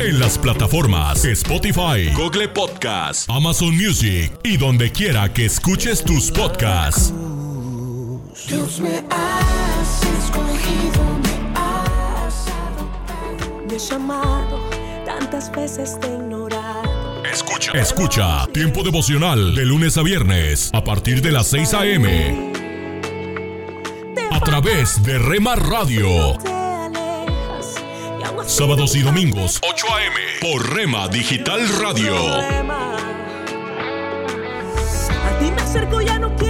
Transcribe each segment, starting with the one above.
En las plataformas Spotify, Google Podcast, Amazon Music y donde quiera que escuches tus podcasts. Dios me has escogido, me has adoptado. Me he llamado, tantas veces te he ignorado. Escucha. Escucha Tiempo devocional de lunes a viernes a partir de las 6 a.m. a través de Rema Radio. Sábados y domingos 8 a.m. por Rema Digital Radio. A ti me acerco, ya no quiero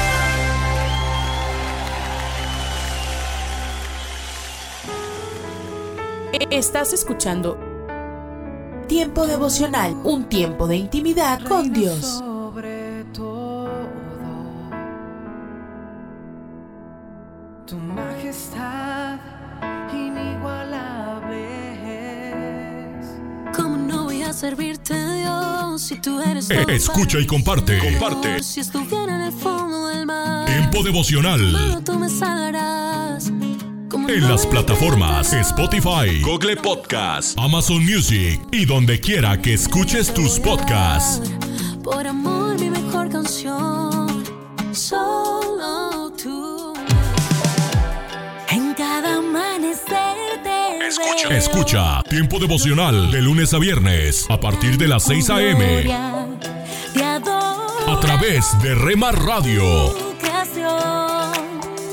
Estás escuchando Tiempo devocional, un tiempo de intimidad con Dios. Sobre todo, tu majestad inigualable es. ¿Cómo no voy a servirte, Dios, si tú eres Eh, escucha y comparte. Comparte. Si estuviera en el fondo del mar, Tiempo devocional. solo tú me salvarás. ¿Cómo En las plataformas Spotify, Google Podcast, Amazon Music y donde quiera que escuches tus podcasts. Por amor, mi mejor canción. Solo tú. En cada amanecer te Escucha. veo. Escucha Tiempo devocional de lunes a viernes a partir de las 6 a.m. A través de Rema Radio.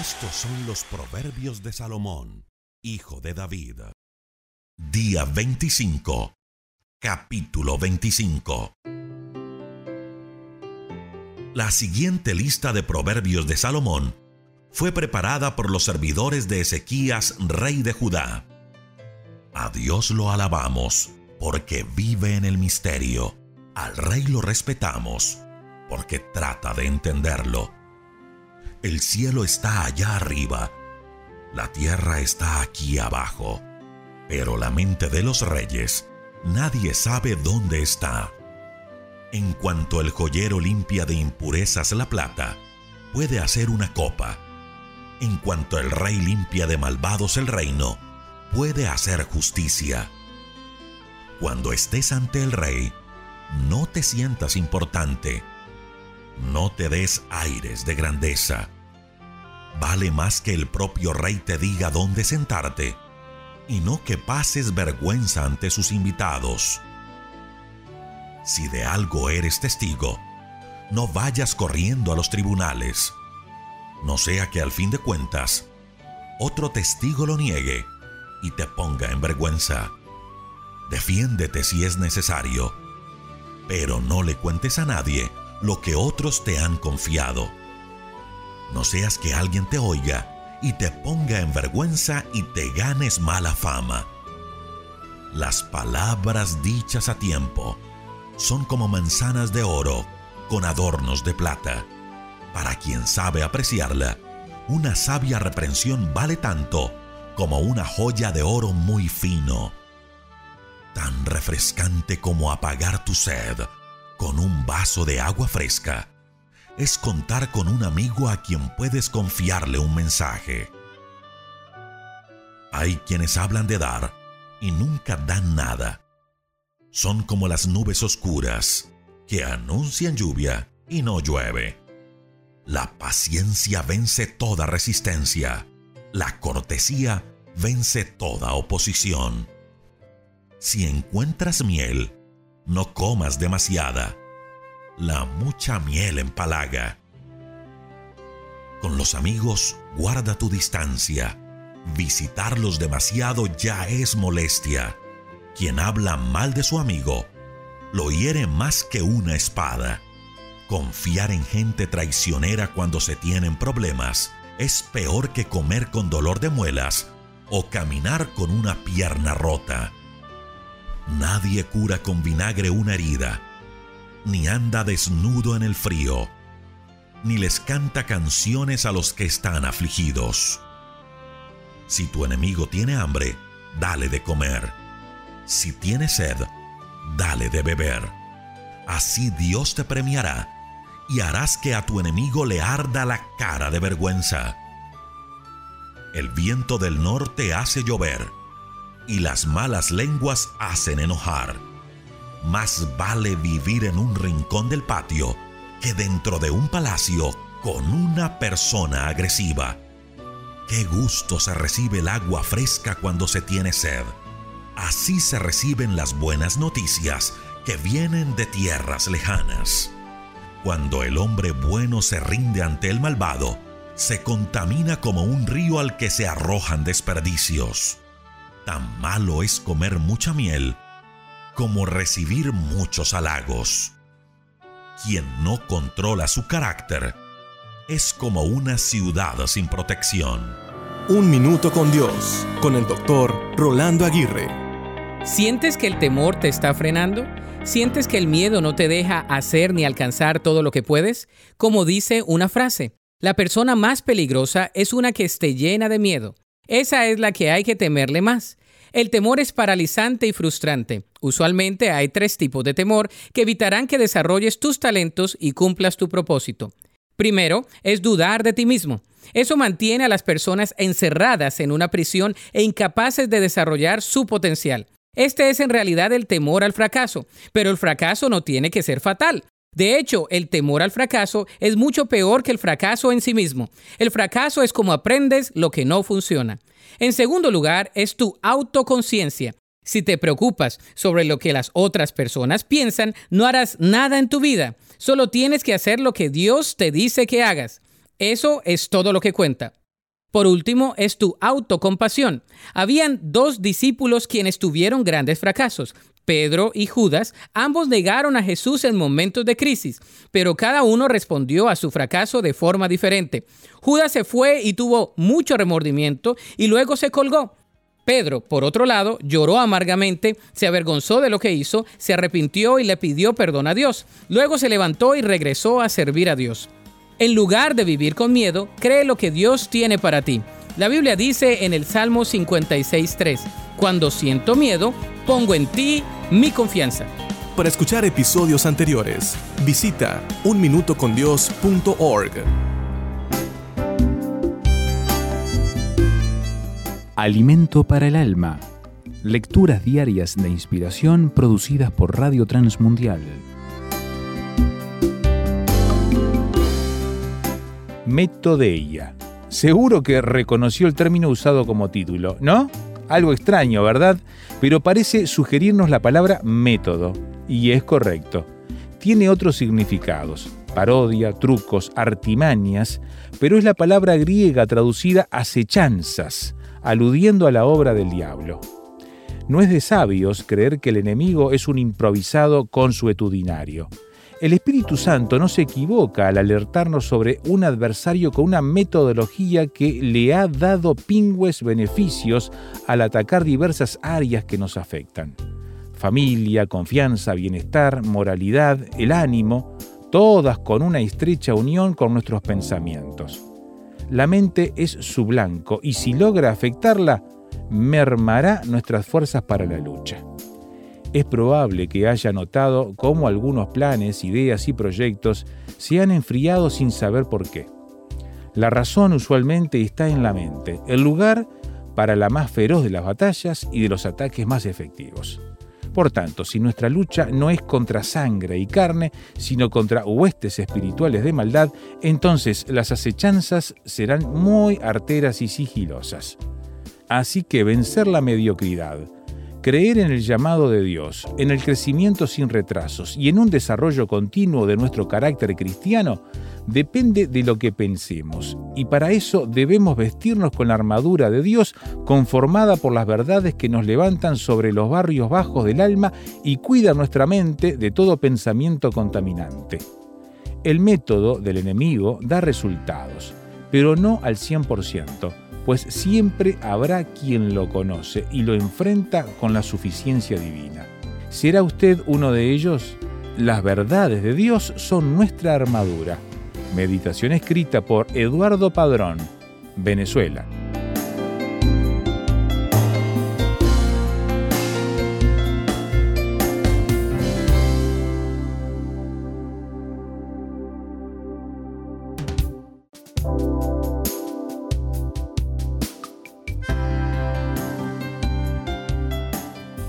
Estos son los proverbios de Salomón, hijo de David. Día 25. Capítulo 25. La siguiente lista de proverbios de Salomón fue preparada por los servidores de Ezequías, rey de Judá. A Dios lo alabamos, porque vive en el misterio, Al rey lo respetamos porque trata de entenderlo. El cielo está allá arriba, la tierra está aquí abajo, pero la mente de los reyes nadie sabe dónde está. En cuanto el joyero limpia de impurezas la plata, puede hacer una copa. En cuanto el rey limpia de malvados el reino, puede hacer justicia. Cuando estés ante el rey, no te sientas importante. No te des aires de grandeza. Vale más que el propio rey te diga dónde sentarte y no que pases vergüenza ante sus invitados. Si de algo eres testigo, no vayas corriendo a los tribunales. No sea que al fin de cuentas, otro testigo lo niegue y te ponga en vergüenza. Defiéndete si es necesario, pero no le cuentes a nadie lo que otros te han confiado. No seas que alguien te oiga y te ponga en vergüenza y te ganes mala fama. Las palabras dichas a tiempo son como manzanas de oro con adornos de plata. Para quien sabe apreciarla, una sabia reprensión vale tanto como una joya de oro muy fino. Tan refrescante como apagar tu sed con un vaso de agua fresca es contar con un amigo a quien puedes confiarle un mensaje. Hay quienes hablan de dar y nunca dan nada. Son como las nubes oscuras que anuncian lluvia y no llueve. La paciencia vence toda resistencia. La cortesía vence toda oposición. Si encuentras miel, no comas demasiada. La mucha miel empalaga. Con los amigos, guarda tu distancia. Visitarlos demasiado ya es molestia. Quien habla mal de su amigo, lo hiere más que una espada. Confiar en gente traicionera cuando se tienen problemas es peor que comer con dolor de muelas o caminar con una pierna rota. Nadie cura con vinagre una herida, ni anda desnudo en el frío, ni les canta canciones a los que están afligidos. Si tu enemigo tiene hambre, dale de comer. Si tiene sed, dale de beber. Así Dios te premiará y harás que a tu enemigo le arda la cara de vergüenza. El viento del norte hace llover y las malas lenguas hacen enojar. Más vale vivir en un rincón del patio que dentro de un palacio con una persona agresiva. Qué gusto se recibe el agua fresca cuando se tiene sed. Así se reciben las buenas noticias que vienen de tierras lejanas. Cuando el hombre bueno se rinde ante el malvado, se contamina como un río al que se arrojan desperdicios. Tan malo es comer mucha miel como recibir muchos halagos. Quien no controla su carácter es como una ciudad sin protección. Un minuto con Dios, con el doctor Rolando Aguirre. ¿Sientes que el temor te está frenando? ¿Sientes que el miedo no te deja hacer ni alcanzar todo lo que puedes? Como dice una frase, la persona más peligrosa es una que esté llena de miedo. Esa es la que hay que temerle más. El temor es paralizante y frustrante. Usualmente hay tres tipos de temor que evitarán que desarrolles tus talentos y cumplas tu propósito. Primero, es dudar de ti mismo. Eso mantiene a las personas encerradas en una prisión e incapaces de desarrollar su potencial. Este es en realidad el temor al fracaso, pero el fracaso no tiene que ser fatal. De hecho, el temor al fracaso es mucho peor que el fracaso en sí mismo. El fracaso es como aprendes lo que no funciona. En segundo lugar, es tu autoconciencia. Si te preocupas sobre lo que las otras personas piensan, no harás nada en tu vida. Solo tienes que hacer lo que Dios te dice que hagas. Eso es todo lo que cuenta. Por último, es tu autocompasión. Habían dos discípulos quienes tuvieron grandes fracasos. Pedro y Judas, ambos negaron a Jesús en momentos de crisis, pero cada uno respondió a su fracaso de forma diferente. Judas se fue y tuvo mucho remordimiento y luego se colgó. Pedro, por otro lado, lloró amargamente, se avergonzó de lo que hizo, se arrepintió y le pidió perdón a Dios. Luego se levantó y regresó a servir a Dios. En lugar de vivir con miedo, cree lo que Dios tiene para ti. La Biblia dice en el Salmo 56.3, Cuando siento miedo, pongo en ti mi confianza. Para escuchar episodios anteriores, visita unminutocondios.org. Alimento para el alma. Lecturas diarias de inspiración producidas por Radio Transmundial. Metodeia. Seguro que reconoció el término usado como título, ¿no? Algo extraño, ¿verdad? Pero parece sugerirnos la palabra método. Y es correcto. Tiene otros significados, parodia, trucos, artimañas, pero es la palabra griega traducida acechanzas, aludiendo a la obra del diablo. No es de sabios creer que el enemigo es un improvisado consuetudinario. El Espíritu Santo no se equivoca al alertarnos sobre un adversario con una metodología que le ha dado pingües beneficios al atacar diversas áreas que nos afectan. Familia, confianza, bienestar, moralidad, el ánimo, todas con una estrecha unión con nuestros pensamientos. La mente es su blanco y si logra afectarla, mermará nuestras fuerzas para la lucha. Es probable que haya notado cómo algunos planes, ideas y proyectos se han enfriado sin saber por qué. La razón usualmente está en la mente, el lugar para la más feroz de las batallas y de los ataques más efectivos. Por tanto, si nuestra lucha no es contra sangre y carne, sino contra huestes espirituales de maldad, entonces las acechanzas serán muy arteras y sigilosas. Así que vencer la mediocridad, creer en el llamado de Dios, en el crecimiento sin retrasos y en un desarrollo continuo de nuestro carácter cristiano, depende de lo que pensemos, y para eso debemos vestirnos con la armadura de Dios conformada por las verdades que nos levantan sobre los barrios bajos del alma y cuidan nuestra mente de todo pensamiento contaminante. El método del enemigo da resultados, pero no al 100%, pues siempre habrá quien lo conoce y lo enfrenta con la suficiencia divina. ¿Será usted uno de ellos? Las verdades de Dios son nuestra armadura. Meditación escrita por Eduardo Padrón, Venezuela.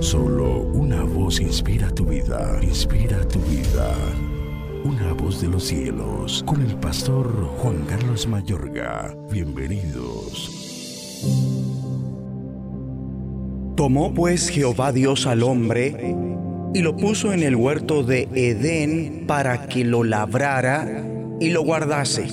Solo una voz inspira tu vida, inspira tu vida. Una voz de los cielos, con el pastor Juan Carlos Mayorga. Bienvenidos. Tomó pues Jehová Dios al hombre y lo puso en el huerto de Edén para que lo labrara y lo guardase.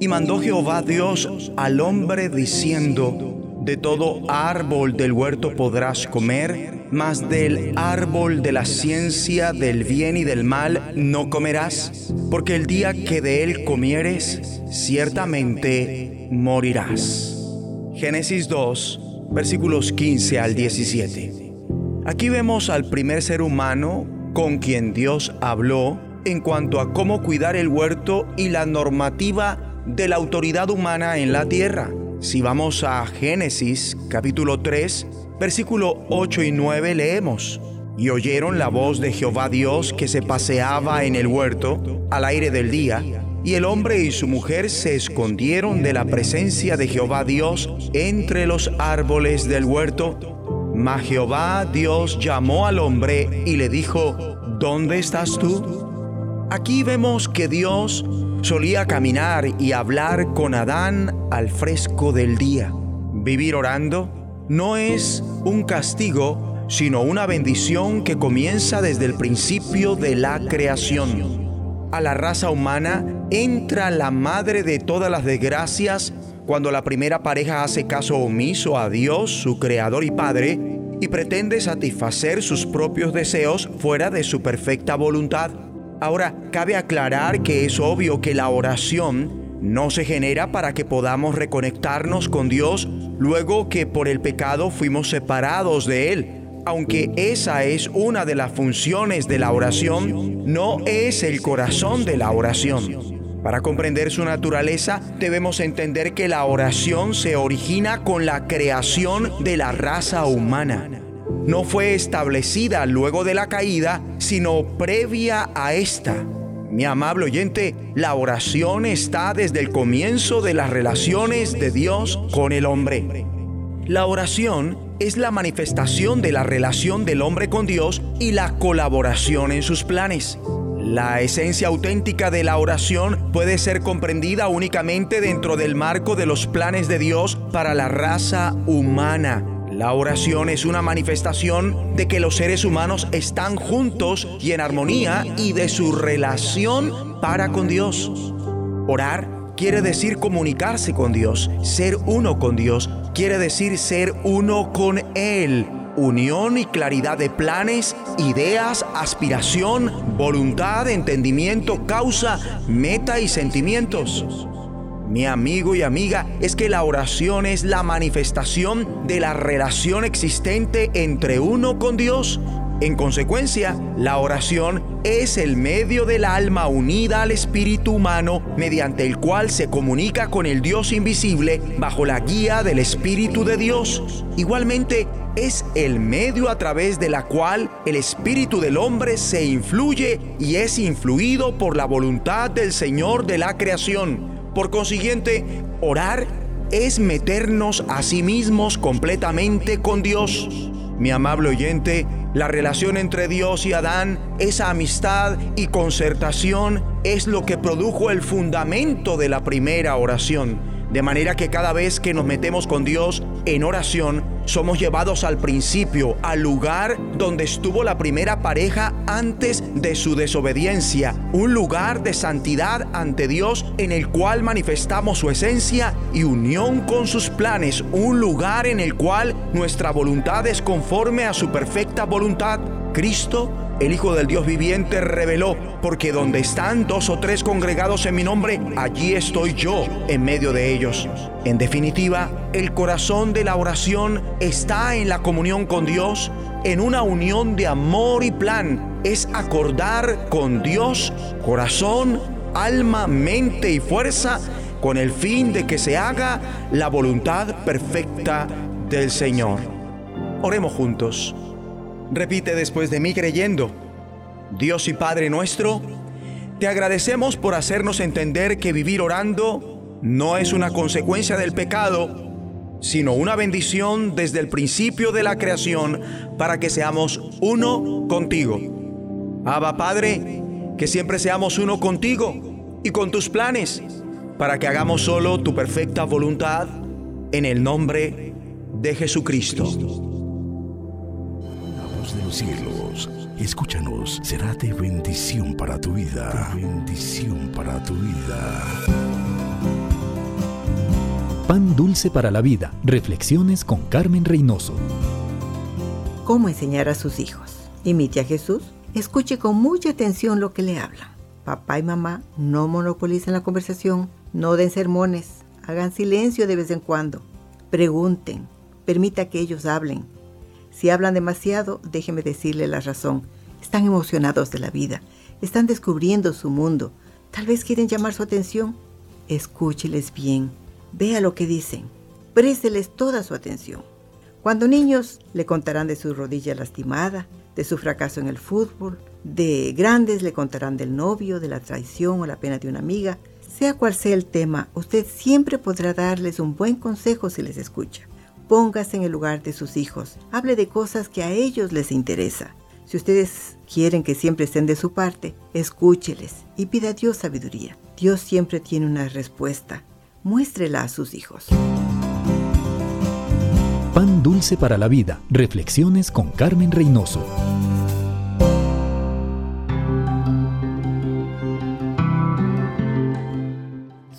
Y mandó Jehová Dios al hombre diciendo, de todo árbol del huerto podrás comer, mas del árbol de la ciencia del bien y del mal no comerás, porque el día que de él comieres, ciertamente morirás. Génesis 2, versículos 15 al 17. Aquí vemos al primer ser humano con quien Dios habló en cuanto a cómo cuidar el huerto y la normativa de la autoridad humana en la tierra. Si vamos a Génesis capítulo 3, versículo 8 y 9 leemos, y oyeron la voz de Jehová Dios que se paseaba en el huerto al aire del día, y el hombre y su mujer se escondieron de la presencia de Jehová Dios entre los árboles del huerto. Mas Jehová Dios llamó al hombre y le dijo, ¿dónde estás tú? Aquí vemos que Dios solía caminar y hablar con Adán al fresco del día. Vivir orando no es un castigo sino una bendición que comienza desde el principio de la creación. A la raza humana entra la madre de todas las desgracias cuando la primera pareja hace caso omiso a Dios, su creador y padre, y pretende satisfacer sus propios deseos fuera de su perfecta voluntad. Ahora, cabe aclarar que es obvio que la oración no se genera para que podamos reconectarnos con Dios luego que por el pecado fuimos separados de Él. Aunque esa es una de las funciones de la oración, no es el corazón de la oración. Para comprender su naturaleza, debemos entender que la oración se origina con la creación de la raza humana. No fue establecida luego de la caída, sino previa a esta. Mi amable oyente, la oración está desde el comienzo de las relaciones de Dios con el hombre. La oración es la manifestación de la relación del hombre con Dios y la colaboración en sus planes. La esencia auténtica de la oración puede ser comprendida únicamente dentro del marco de los planes de Dios para la raza humana. La oración es una manifestación de que los seres humanos están juntos y en armonía y de su relación para con Dios. Orar quiere decir comunicarse con Dios, ser uno con Dios, quiere decir ser uno con Él. Unión y claridad de planes, ideas, aspiración, voluntad, entendimiento, causa, meta y sentimientos. Mi amigo y amiga, es que la oración es la manifestación de la relación existente entre uno con Dios. En consecuencia, la oración es el medio del alma unida al espíritu humano mediante el cual se comunica con el Dios invisible bajo la guía del Espíritu de Dios. Igualmente, es el medio a través de la cual el espíritu del hombre se influye y es influido por la voluntad del Señor de la creación. Por consiguiente, orar es meternos a sí mismos completamente con Dios. Mi amable oyente, la relación entre Dios y Adán, esa amistad y concertación es lo que produjo el fundamento de la primera oración. De manera que cada vez que nos metemos con Dios en oración, somos llevados al principio, al lugar donde estuvo la primera pareja antes de su desobediencia, un lugar de santidad ante Dios en el cual manifestamos su esencia y unión con sus planes, un lugar en el cual nuestra voluntad es conforme a su perfecta voluntad. Cristo el Hijo del Dios viviente reveló, porque donde están dos o tres congregados en mi nombre, allí estoy yo en medio de ellos. En definitiva, el corazón de la oración está en la comunión con Dios, en una unión de amor y plan. Es acordar con Dios corazón, alma, mente y fuerza con el fin de que se haga la voluntad perfecta del Señor. Oremos juntos. Repite después de mí creyendo, Dios y Padre nuestro, te agradecemos por hacernos entender que vivir orando no es una consecuencia del pecado, sino una bendición desde el principio de la creación para que seamos uno contigo. Abba Padre, que siempre seamos uno contigo y con tus planes, para que hagamos solo tu perfecta voluntad en el nombre de Jesucristo cielos, escúchanos, será de bendición para tu vida. De bendición para tu vida. Pan dulce para la vida. Reflexiones con Carmen Reynoso. ¿Cómo enseñar a sus hijos? Imite a Jesús. Escuche con mucha atención lo que le hablan. Papá y mamá no monopolicen la conversación, no den sermones, hagan silencio de vez en cuando. Pregunten, permita que ellos hablen si hablan demasiado, déjeme decirle la razón. Están emocionados de la vida, están descubriendo su mundo. Tal vez quieren llamar su atención. Escúcheles bien, vea lo que dicen, présteles toda su atención. Cuando niños le contarán de su rodilla lastimada, de su fracaso en el fútbol, de grandes le contarán del novio, de la traición o la pena de una amiga. Sea cual sea el tema, usted siempre podrá darles un buen consejo si les escucha. Póngase en el lugar de sus hijos. Hable de cosas que a ellos les interesa. Si ustedes quieren que siempre estén de su parte, escúcheles y pida a Dios sabiduría. Dios siempre tiene una respuesta. Muéstrela a sus hijos. Pan Dulce para la Vida. Reflexiones con Carmen Reynoso.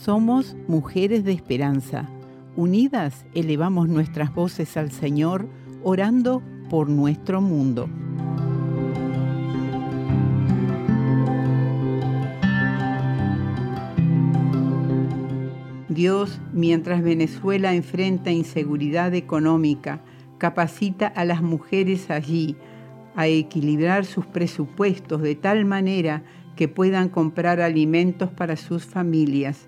Somos mujeres de esperanza. Unidas elevamos nuestras voces al Señor, orando por nuestro mundo. Dios, mientras Venezuela enfrenta inseguridad económica, capacita a las mujeres allí a equilibrar sus presupuestos de tal manera que puedan comprar alimentos para sus familias.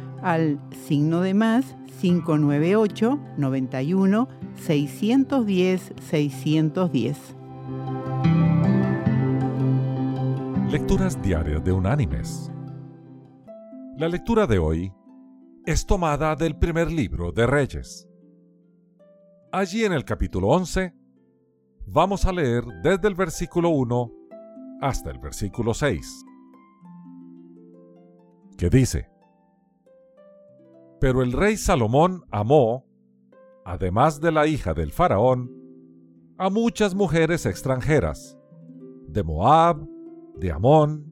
al signo de más 598 91 610 610. Lecturas diarias de Unánimes. La lectura de hoy es tomada del primer libro de Reyes. Allí en el capítulo 11 vamos a leer desde el versículo 1 hasta el versículo 6, que dice, Pero el rey Salomón amó, además de la hija del faraón, a muchas mujeres extranjeras, de Moab, de Amón,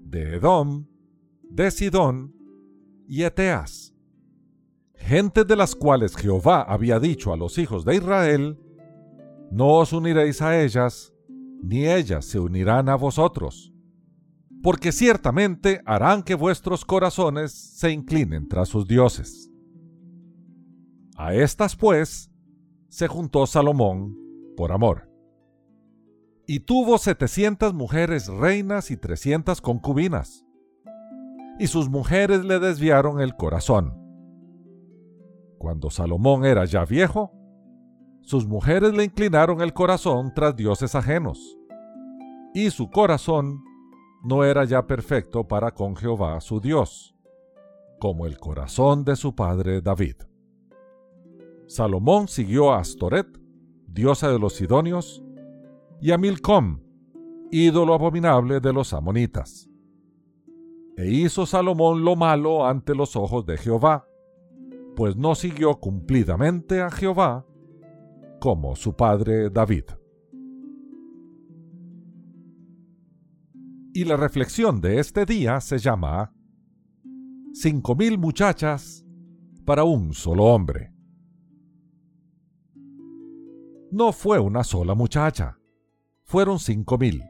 de Edom, de Sidón y Eteas, gente de las cuales Jehová había dicho a los hijos de Israel, no os uniréis a ellas, ni ellas se unirán a vosotros, porque ciertamente harán que vuestros corazones se inclinen tras sus dioses. A estas, pues, se juntó Salomón por amor. Y tuvo setecientas mujeres reinas y trescientas concubinas. Y sus mujeres le desviaron el corazón. Cuando Salomón era ya viejo, sus mujeres le inclinaron el corazón tras dioses ajenos, y su corazón no era ya perfecto para con Jehová su Dios, como el corazón de su padre David. Salomón siguió a Astoret, diosa de los Sidonios, y a Milcom, ídolo abominable de los amonitas. E hizo Salomón lo malo ante los ojos de Jehová, pues no siguió cumplidamente a Jehová como su padre David. Y la reflexión de este día se llama Cinco mil muchachas para un solo hombre. No fue una sola muchacha, fueron cinco mil.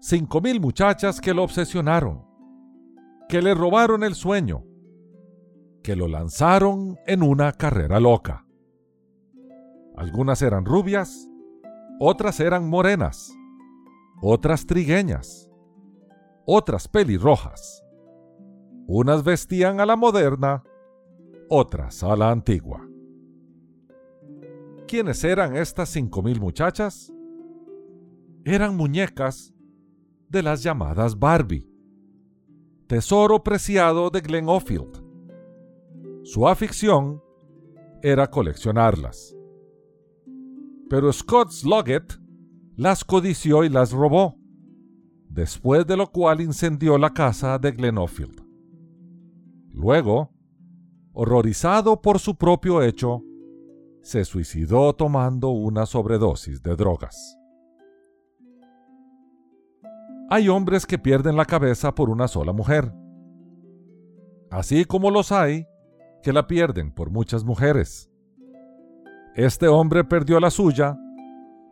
Cinco mil muchachas que lo obsesionaron, que le robaron el sueño, que lo lanzaron en una carrera loca. Algunas eran rubias, otras eran morenas, otras trigueñas, otras pelirrojas. Unas vestían a la moderna, otras a la antigua. ¿Quiénes eran estas cinco mil muchachas? Eran muñecas de las llamadas Barbie, tesoro preciado de Glen Ofield. Su afición era coleccionarlas. Pero Scott Sloggett las codició y las robó, después de lo cual incendió la casa de Ofield. Luego, horrorizado por su propio hecho, se suicidó tomando una sobredosis de drogas. Hay hombres que pierden la cabeza por una sola mujer, así como los hay que la pierden por muchas mujeres. Este hombre perdió la suya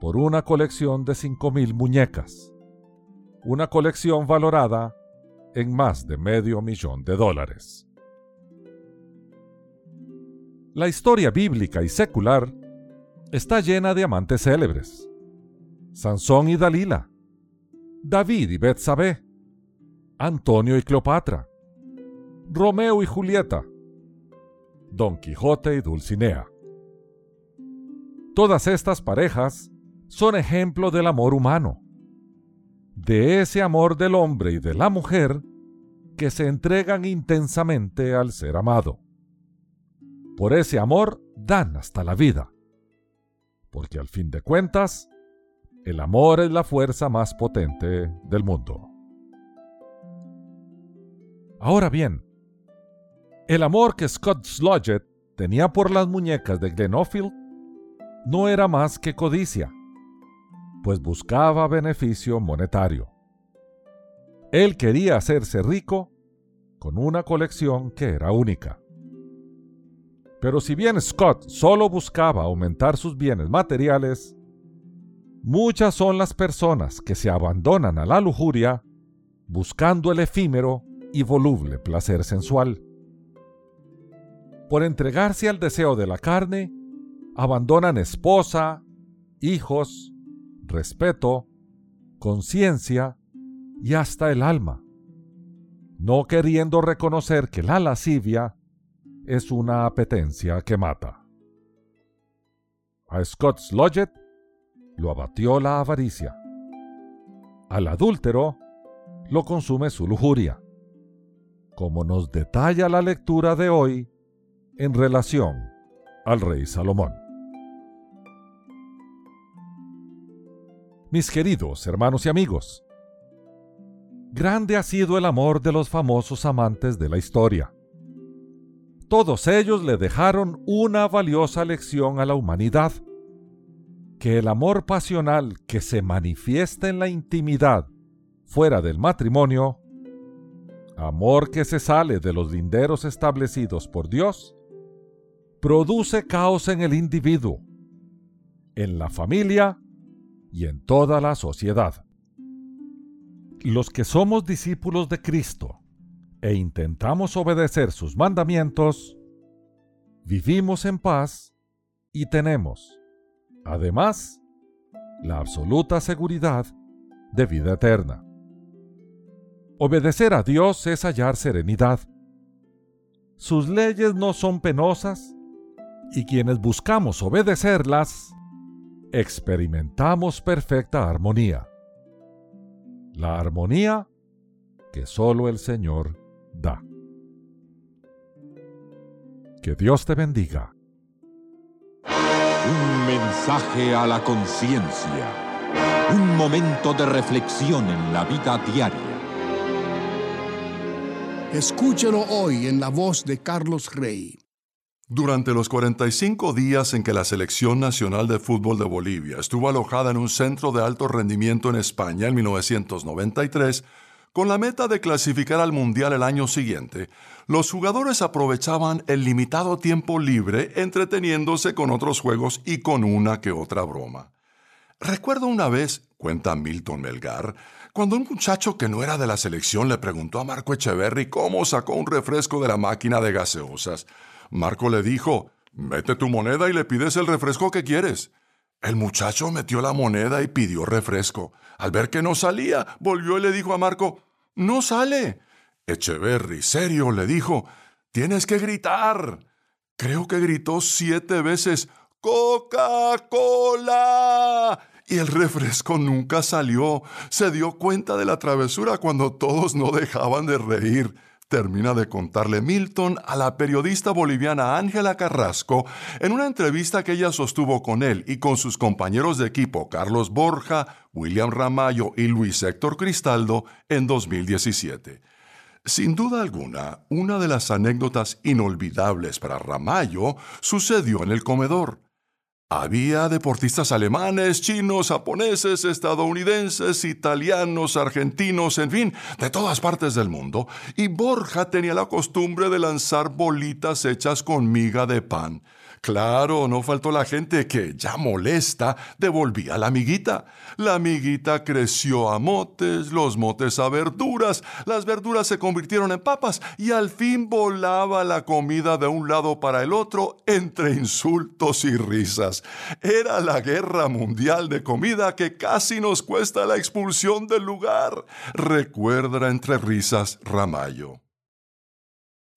por una colección de 5.000 muñecas, una colección valorada en más de medio millón de dólares. La historia bíblica y secular está llena de amantes célebres. Sansón y Dalila, David y Betsabé, Antonio y Cleopatra, Romeo y Julieta, Don Quijote y Dulcinea. Todas estas parejas son ejemplo del amor humano, de ese amor del hombre y de la mujer que se entregan intensamente al ser amado. Por ese amor dan hasta la vida, porque al fin de cuentas, el amor es la fuerza más potente del mundo. Ahora bien, el amor que Scott Slodgett tenía por las muñecas de Glenoffield no era más que codicia, pues buscaba beneficio monetario. Él quería hacerse rico con una colección que era única. Pero si bien Scott solo buscaba aumentar sus bienes materiales, muchas son las personas que se abandonan a la lujuria buscando el efímero y voluble placer sensual. Por entregarse al deseo de la carne, abandonan esposa, hijos, respeto, conciencia y hasta el alma, no queriendo reconocer que la lascivia es una apetencia que mata. A Scott Slodgett lo abatió la avaricia. Al adúltero lo consume su lujuria como nos detalla la lectura de hoy en relación al rey Salomón. Mis queridos hermanos y amigos, grande ha sido el amor de los famosos amantes de la historia. Todos ellos le dejaron una valiosa lección a la humanidad, que el amor pasional que se manifiesta en la intimidad fuera del matrimonio amor que se sale de los linderos establecidos por Dios, produce caos en el individuo, en la familia y en toda la sociedad. Los que somos discípulos de Cristo e intentamos obedecer sus mandamientos, vivimos en paz y tenemos, además, la absoluta seguridad de vida eterna. Obedecer a Dios es hallar serenidad. Sus leyes no son penosas y quienes buscamos obedecerlas, experimentamos perfecta armonía. La armonía que solo el Señor da. Que Dios te bendiga. Un mensaje a la conciencia. Un momento de reflexión en la vida diaria. Escúchelo hoy en la voz de Carlos Rey. Durante los 45 días en que la Selección Nacional de Fútbol de Bolivia estuvo alojada en un centro de alto rendimiento en España en 1993, con la meta de clasificar al Mundial el año siguiente, los jugadores aprovechaban el limitado tiempo libre entreteniéndose con otros juegos y con una que otra broma. Recuerdo una vez, cuenta Milton Melgar, cuando un muchacho que no era de la selección le preguntó a Marco Echeverry cómo sacó un refresco de la máquina de gaseosas, Marco le dijo, mete tu moneda y le pides el refresco que quieres. El muchacho metió la moneda y pidió refresco. Al ver que no salía, volvió y le dijo a Marco, no sale. Echeverry, serio, le dijo, tienes que gritar. Creo que gritó siete veces, Coca-Cola y el refresco nunca salió. Se dio cuenta de la travesura cuando todos no dejaban de reír. Termina de contarle Milton a la periodista boliviana Ángela Carrasco en una entrevista que ella sostuvo con él y con sus compañeros de equipo Carlos Borja, William Ramayo y Luis Héctor Cristaldo en 2017. Sin duda alguna, una de las anécdotas inolvidables para Ramayo sucedió en el comedor. Había deportistas alemanes, chinos, japoneses, estadounidenses, italianos, argentinos, en fin, de todas partes del mundo, y Borja tenía la costumbre de lanzar bolitas hechas con miga de pan. Claro, no faltó la gente que, ya molesta, devolvía la amiguita. La amiguita creció a motes, los motes a verduras, las verduras se convirtieron en papas y al fin volaba la comida de un lado para el otro entre insultos y risas. Era la guerra mundial de comida que casi nos cuesta la expulsión del lugar. Recuerda entre risas Ramallo.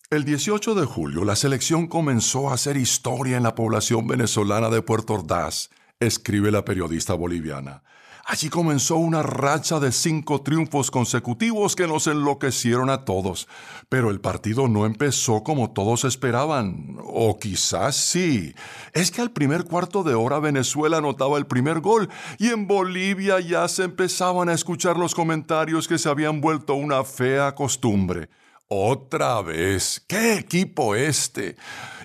El 18 de julio, la selección comenzó a hacer historia en la población venezolana de Puerto Ordaz, escribe la periodista boliviana. Allí comenzó una racha de cinco triunfos consecutivos que nos enloquecieron a todos. Pero el partido no empezó como todos esperaban. O quizás sí. Es que al primer cuarto de hora Venezuela anotaba el primer gol y en Bolivia ya se empezaban a escuchar los comentarios que se habían vuelto una fea costumbre. Otra vez, ¿qué equipo este?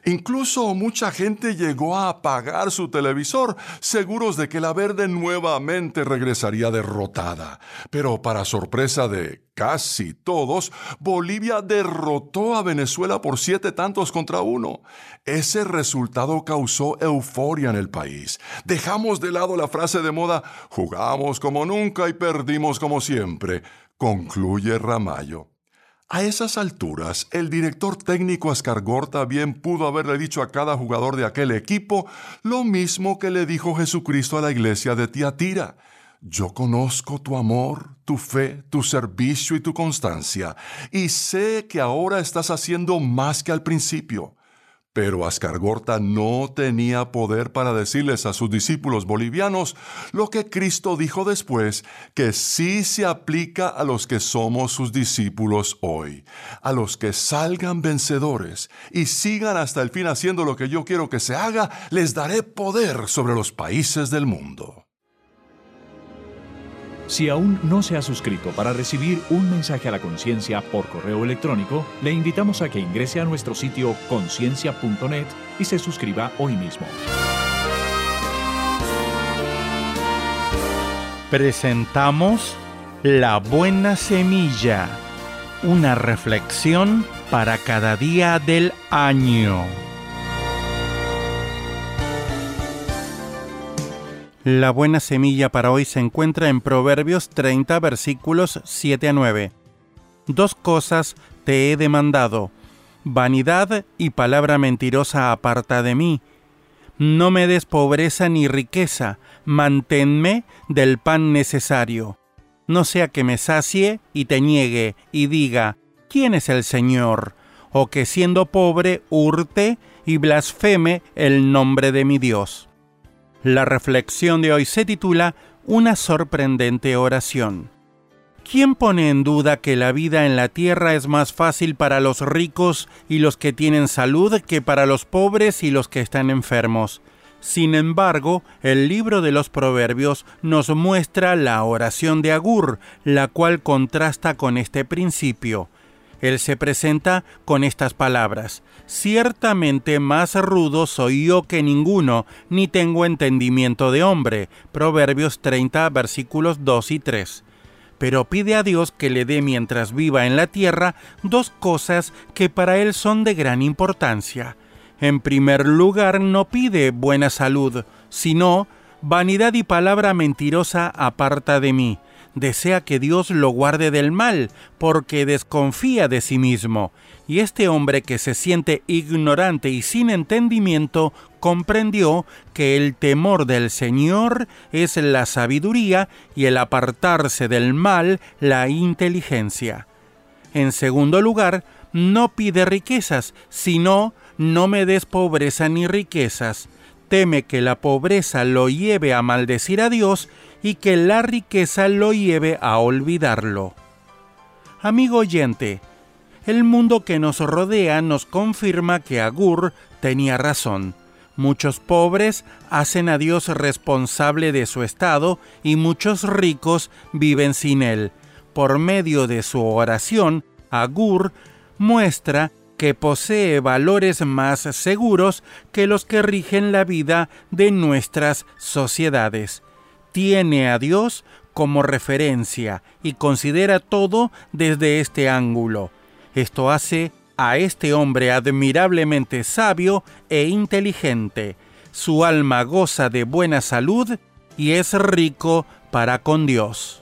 Incluso mucha gente llegó a apagar su televisor, seguros de que la verde nuevamente regresaría derrotada. Pero para sorpresa de casi todos, Bolivia derrotó a Venezuela por siete tantos contra uno. Ese resultado causó euforia en el país. Dejamos de lado la frase de moda, jugamos como nunca y perdimos como siempre, concluye Ramallo. A esas alturas, el director técnico Escargorta bien pudo haberle dicho a cada jugador de aquel equipo lo mismo que le dijo Jesucristo a la iglesia de Tiatira. Yo conozco tu amor, tu fe, tu servicio y tu constancia, y sé que ahora estás haciendo más que al principio. Pero Ascargorta no tenía poder para decirles a sus discípulos bolivianos lo que Cristo dijo después, que sí se aplica a los que somos sus discípulos hoy, a los que salgan vencedores y sigan hasta el fin haciendo lo que yo quiero que se haga, les daré poder sobre los países del mundo. Si aún no se ha suscrito para recibir un mensaje a la conciencia por correo electrónico, le invitamos a que ingrese a nuestro sitio conciencia.net y se suscriba hoy mismo. Presentamos La Buena Semilla, una reflexión para cada día del año. La buena semilla para hoy se encuentra en Proverbios 30 versículos 7 a 9. Dos cosas te he demandado, vanidad y palabra mentirosa aparta de mí. No me des pobreza ni riqueza, manténme del pan necesario. No sea que me sacie y te niegue y diga, ¿quién es el Señor? O que siendo pobre hurte y blasfeme el nombre de mi Dios. La reflexión de hoy se titula Una sorprendente oración. ¿Quién pone en duda que la vida en la tierra es más fácil para los ricos y los que tienen salud que para los pobres y los que están enfermos? Sin embargo, el libro de los Proverbios nos muestra la oración de Agur, la cual contrasta con este principio. Él se presenta con estas palabras, Ciertamente más rudo soy yo que ninguno, ni tengo entendimiento de hombre. Proverbios 30 versículos 2 y 3. Pero pide a Dios que le dé mientras viva en la tierra dos cosas que para él son de gran importancia. En primer lugar, no pide buena salud, sino vanidad y palabra mentirosa aparta de mí desea que Dios lo guarde del mal, porque desconfía de sí mismo. Y este hombre que se siente ignorante y sin entendimiento, comprendió que el temor del Señor es la sabiduría y el apartarse del mal la inteligencia. En segundo lugar, no pide riquezas, sino no me des pobreza ni riquezas. Teme que la pobreza lo lleve a maldecir a Dios y que la riqueza lo lleve a olvidarlo. Amigo oyente, el mundo que nos rodea nos confirma que Agur tenía razón. Muchos pobres hacen a Dios responsable de su estado y muchos ricos viven sin él. Por medio de su oración, Agur muestra que posee valores más seguros que los que rigen la vida de nuestras sociedades tiene a Dios como referencia y considera todo desde este ángulo. Esto hace a este hombre admirablemente sabio e inteligente. Su alma goza de buena salud y es rico para con Dios.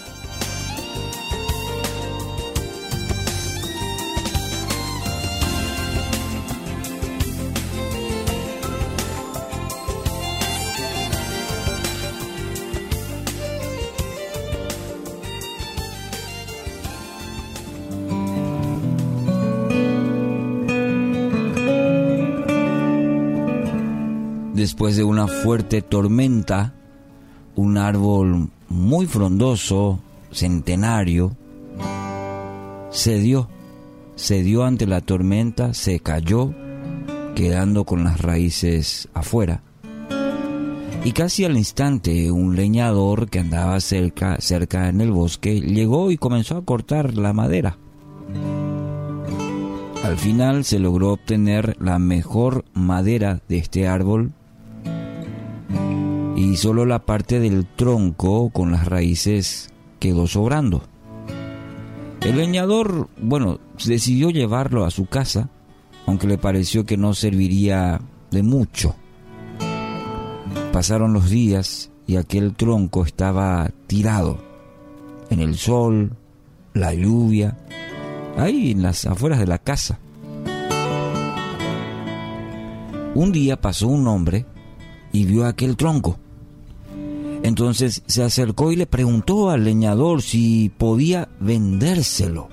después de una fuerte tormenta, un árbol muy frondoso, centenario, cedió, cedió ante la tormenta, se cayó, quedando con las raíces afuera. Y casi al instante un leñador que andaba cerca, cerca en el bosque llegó y comenzó a cortar la madera. Al final se logró obtener la mejor madera de este árbol y solo la parte del tronco con las raíces quedó sobrando. El leñador, bueno, decidió llevarlo a su casa, aunque le pareció que no serviría de mucho. Pasaron los días y aquel tronco estaba tirado en el sol, la lluvia, ahí en las afueras de la casa. Un día pasó un hombre y vio aquel tronco. Entonces se acercó y le preguntó al leñador si podía vendérselo.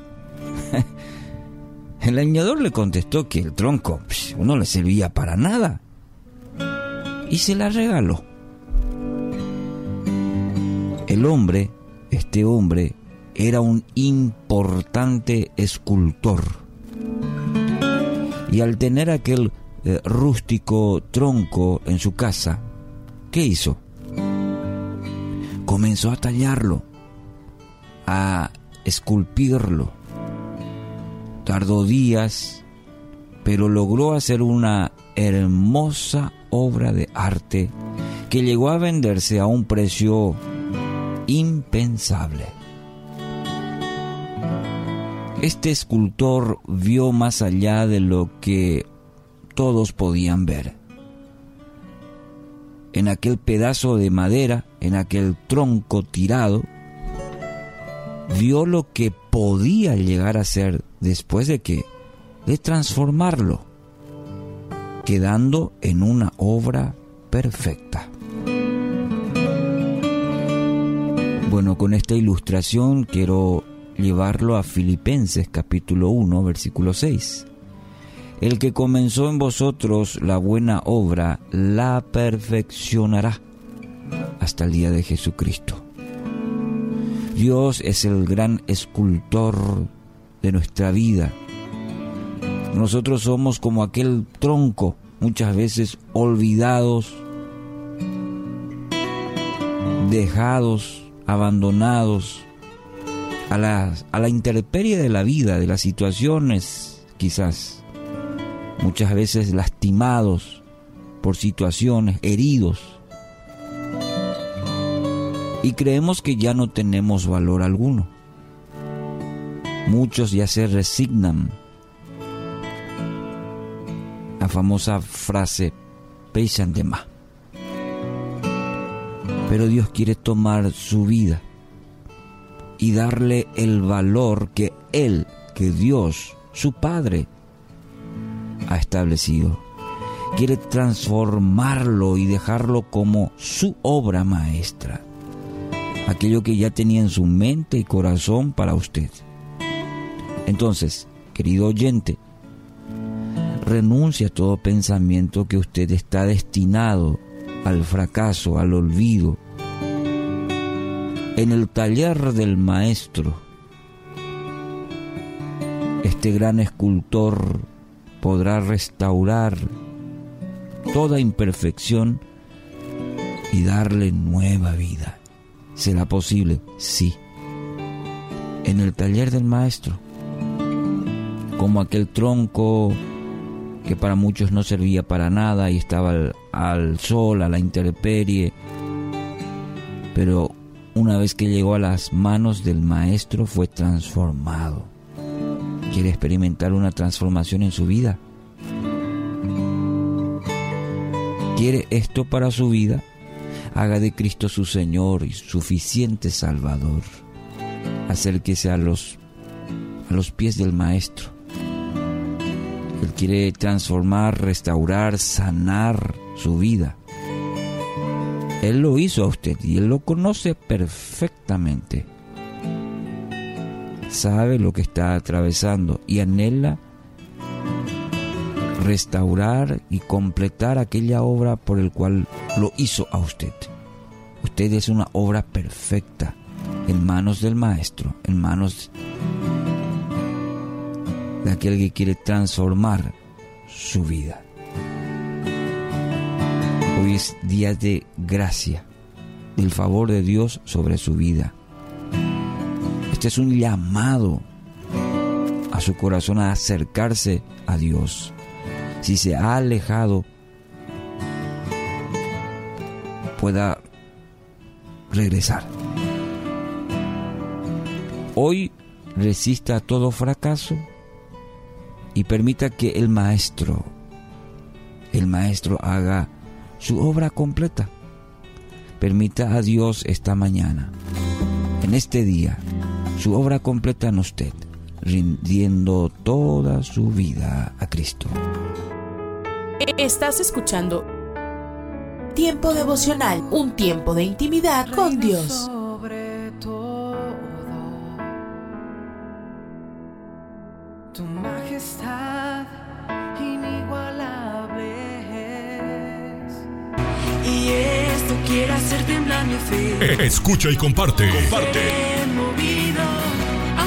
El leñador le contestó que el tronco psh, no le servía para nada y se la regaló. El hombre, este hombre, era un importante escultor. Y al tener aquel eh, rústico tronco en su casa, ¿qué hizo? Comenzó a tallarlo, a esculpirlo. Tardó días, pero logró hacer una hermosa obra de arte que llegó a venderse a un precio impensable. Este escultor vio más allá de lo que todos podían ver. En aquel pedazo de madera, en aquel tronco tirado, vio lo que podía llegar a ser después de que de transformarlo, quedando en una obra perfecta. Bueno, con esta ilustración quiero llevarlo a Filipenses capítulo 1, versículo 6. El que comenzó en vosotros la buena obra, la perfeccionará hasta el día de Jesucristo. Dios es el gran escultor de nuestra vida. Nosotros somos como aquel tronco, muchas veces olvidados, dejados, abandonados a la, a la intemperie de la vida, de las situaciones quizás, muchas veces lastimados por situaciones, heridos. Y creemos que ya no tenemos valor alguno. Muchos ya se resignan. La famosa frase, pesan de más. Pero Dios quiere tomar su vida y darle el valor que Él, que Dios, su Padre, ha establecido. Quiere transformarlo y dejarlo como su obra maestra. Aquello que ya tenía en su mente y corazón para usted. Entonces, querido oyente, renuncia a todo pensamiento que usted está destinado al fracaso, al olvido. En el taller del maestro, este gran escultor podrá restaurar toda imperfección y darle nueva vida. ¿Será posible? Sí. En el taller del maestro, como aquel tronco que para muchos no servía para nada y estaba al, al, sol, a la intemperie, pero una vez que llegó a las manos del maestro fue transformado. ¿Quiere experimentar una transformación en su vida? ¿Quiere esto para su vida? Haga de Cristo su Señor y suficiente Salvador. Acérquese a los, a los pies del Maestro. Él quiere transformar, restaurar, sanar su vida. Él lo hizo a usted y Él lo conoce perfectamente. Sabe lo que está atravesando y anhela restaurar y completar aquella obra por el cual lo hizo a usted. Usted es una obra perfecta en manos del Maestro, en manos de aquel que quiere transformar su vida. Hoy es día de gracia, del favor de Dios sobre su vida. Este es un llamado a su corazón a acercarse a Dios. Si se ha alejado, pueda regresar. Hoy resista a todo fracaso y permita que el maestro, el maestro haga su obra completa. Permita a Dios esta mañana, en este día, su obra completa en usted, rindiendo toda su vida a Cristo. Estás escuchando Tiempo devocional, un tiempo de intimidad con Dios. Sobre todo, tu majestad inigualable es. Y esto quiere hacer temblar mi fe. Escucha y comparte. Comparte.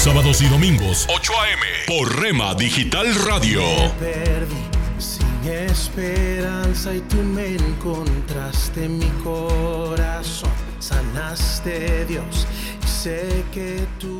Sábados y domingos 8 a.m. por Rema Digital Radio. perdí sin esperanza y tú me encontraste en mi corazón. Sanaste Dios y sé que tú.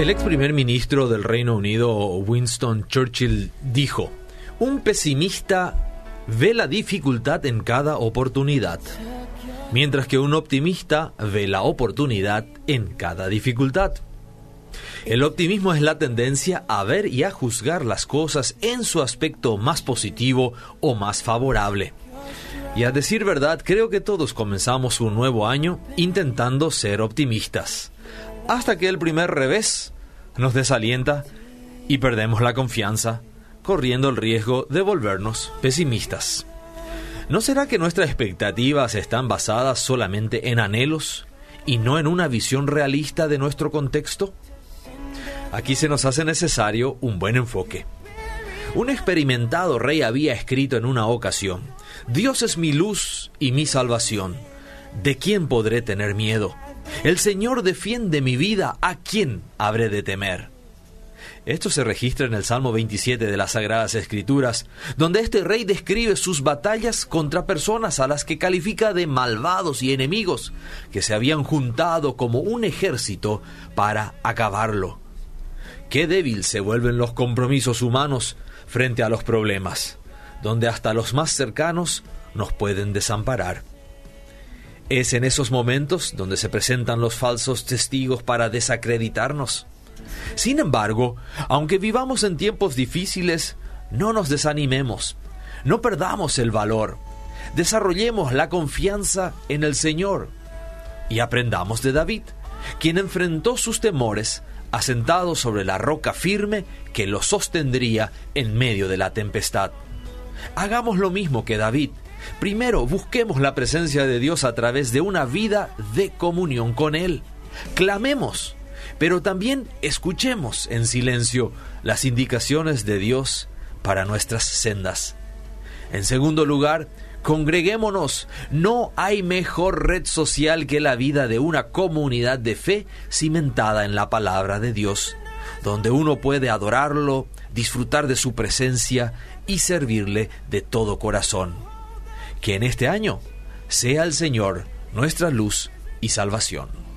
El ex primer ministro del Reino Unido, Winston Churchill, dijo, un pesimista ve la dificultad en cada oportunidad, mientras que un optimista ve la oportunidad en cada dificultad. El optimismo es la tendencia a ver y a juzgar las cosas en su aspecto más positivo o más favorable. Y a decir verdad, creo que todos comenzamos un nuevo año intentando ser optimistas hasta que el primer revés nos desalienta y perdemos la confianza, corriendo el riesgo de volvernos pesimistas. ¿No será que nuestras expectativas están basadas solamente en anhelos y no en una visión realista de nuestro contexto? Aquí se nos hace necesario un buen enfoque. Un experimentado rey había escrito en una ocasión, Dios es mi luz y mi salvación. ¿De quién podré tener miedo? El Señor defiende mi vida, ¿a quién habré de temer? Esto se registra en el Salmo 27 de las Sagradas Escrituras, donde este rey describe sus batallas contra personas a las que califica de malvados y enemigos, que se habían juntado como un ejército para acabarlo. Qué débil se vuelven los compromisos humanos frente a los problemas, donde hasta los más cercanos nos pueden desamparar. Es en esos momentos donde se presentan los falsos testigos para desacreditarnos. Sin embargo, aunque vivamos en tiempos difíciles, no nos desanimemos, no perdamos el valor. Desarrollemos la confianza en el Señor y aprendamos de David, quien enfrentó sus temores asentado sobre la roca firme que lo sostendría en medio de la tempestad. Hagamos lo mismo que David. Primero busquemos la presencia de Dios a través de una vida de comunión con Él. Clamemos, pero también escuchemos en silencio las indicaciones de Dios para nuestras sendas. En segundo lugar, Congreguémonos. No hay mejor red social que la vida de una comunidad de fe cimentada en la palabra de Dios, donde uno puede adorarlo, disfrutar de su presencia y servirle de todo corazón. Que en este año sea el Señor nuestra luz y salvación.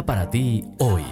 Para ti hoy.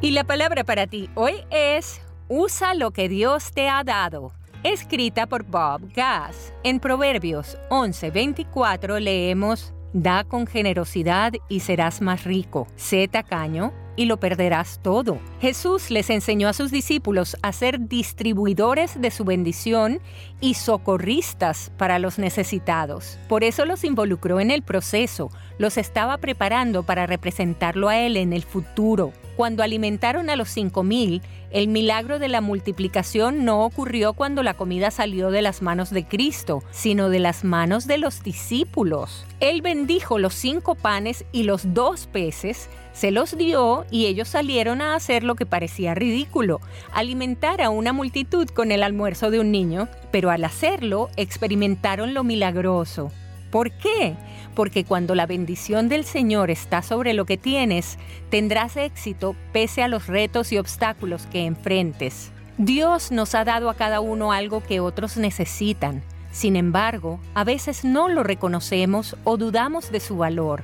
Y la palabra para ti hoy es Usa lo que Dios te ha dado. Escrita por Bob Gass. En Proverbios 11:24 leemos, Da con generosidad y serás más rico. Sé tacaño y lo perderás todo. Jesús les enseñó a sus discípulos a ser distribuidores de su bendición y socorristas para los necesitados. Por eso los involucró en el proceso, los estaba preparando para representarlo a Él en el futuro. Cuando alimentaron a los cinco mil, el milagro de la multiplicación no ocurrió cuando la comida salió de las manos de Cristo, sino de las manos de los discípulos. Él bendijo los cinco panes y los dos peces, se los dio y ellos salieron a hacer lo que parecía ridículo, alimentar a una multitud con el almuerzo de un niño, pero al hacerlo experimentaron lo milagroso. ¿Por qué? Porque cuando la bendición del Señor está sobre lo que tienes, tendrás éxito pese a los retos y obstáculos que enfrentes. Dios nos ha dado a cada uno algo que otros necesitan. Sin embargo, a veces no lo reconocemos o dudamos de su valor.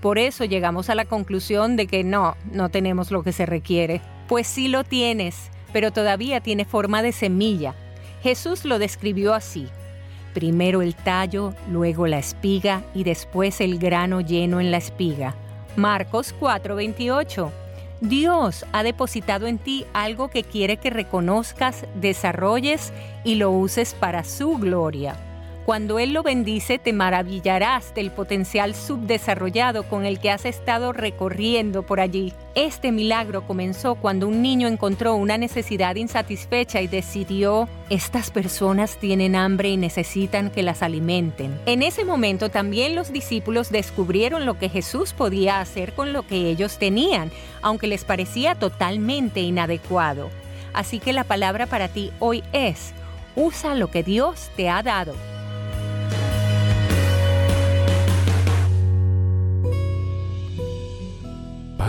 Por eso llegamos a la conclusión de que no, no tenemos lo que se requiere. Pues sí lo tienes, pero todavía tiene forma de semilla. Jesús lo describió así. Primero el tallo, luego la espiga y después el grano lleno en la espiga. Marcos 4:28. Dios ha depositado en ti algo que quiere que reconozcas, desarrolles y lo uses para su gloria. Cuando Él lo bendice, te maravillarás del potencial subdesarrollado con el que has estado recorriendo por allí. Este milagro comenzó cuando un niño encontró una necesidad insatisfecha y decidió, estas personas tienen hambre y necesitan que las alimenten. En ese momento también los discípulos descubrieron lo que Jesús podía hacer con lo que ellos tenían, aunque les parecía totalmente inadecuado. Así que la palabra para ti hoy es, usa lo que Dios te ha dado.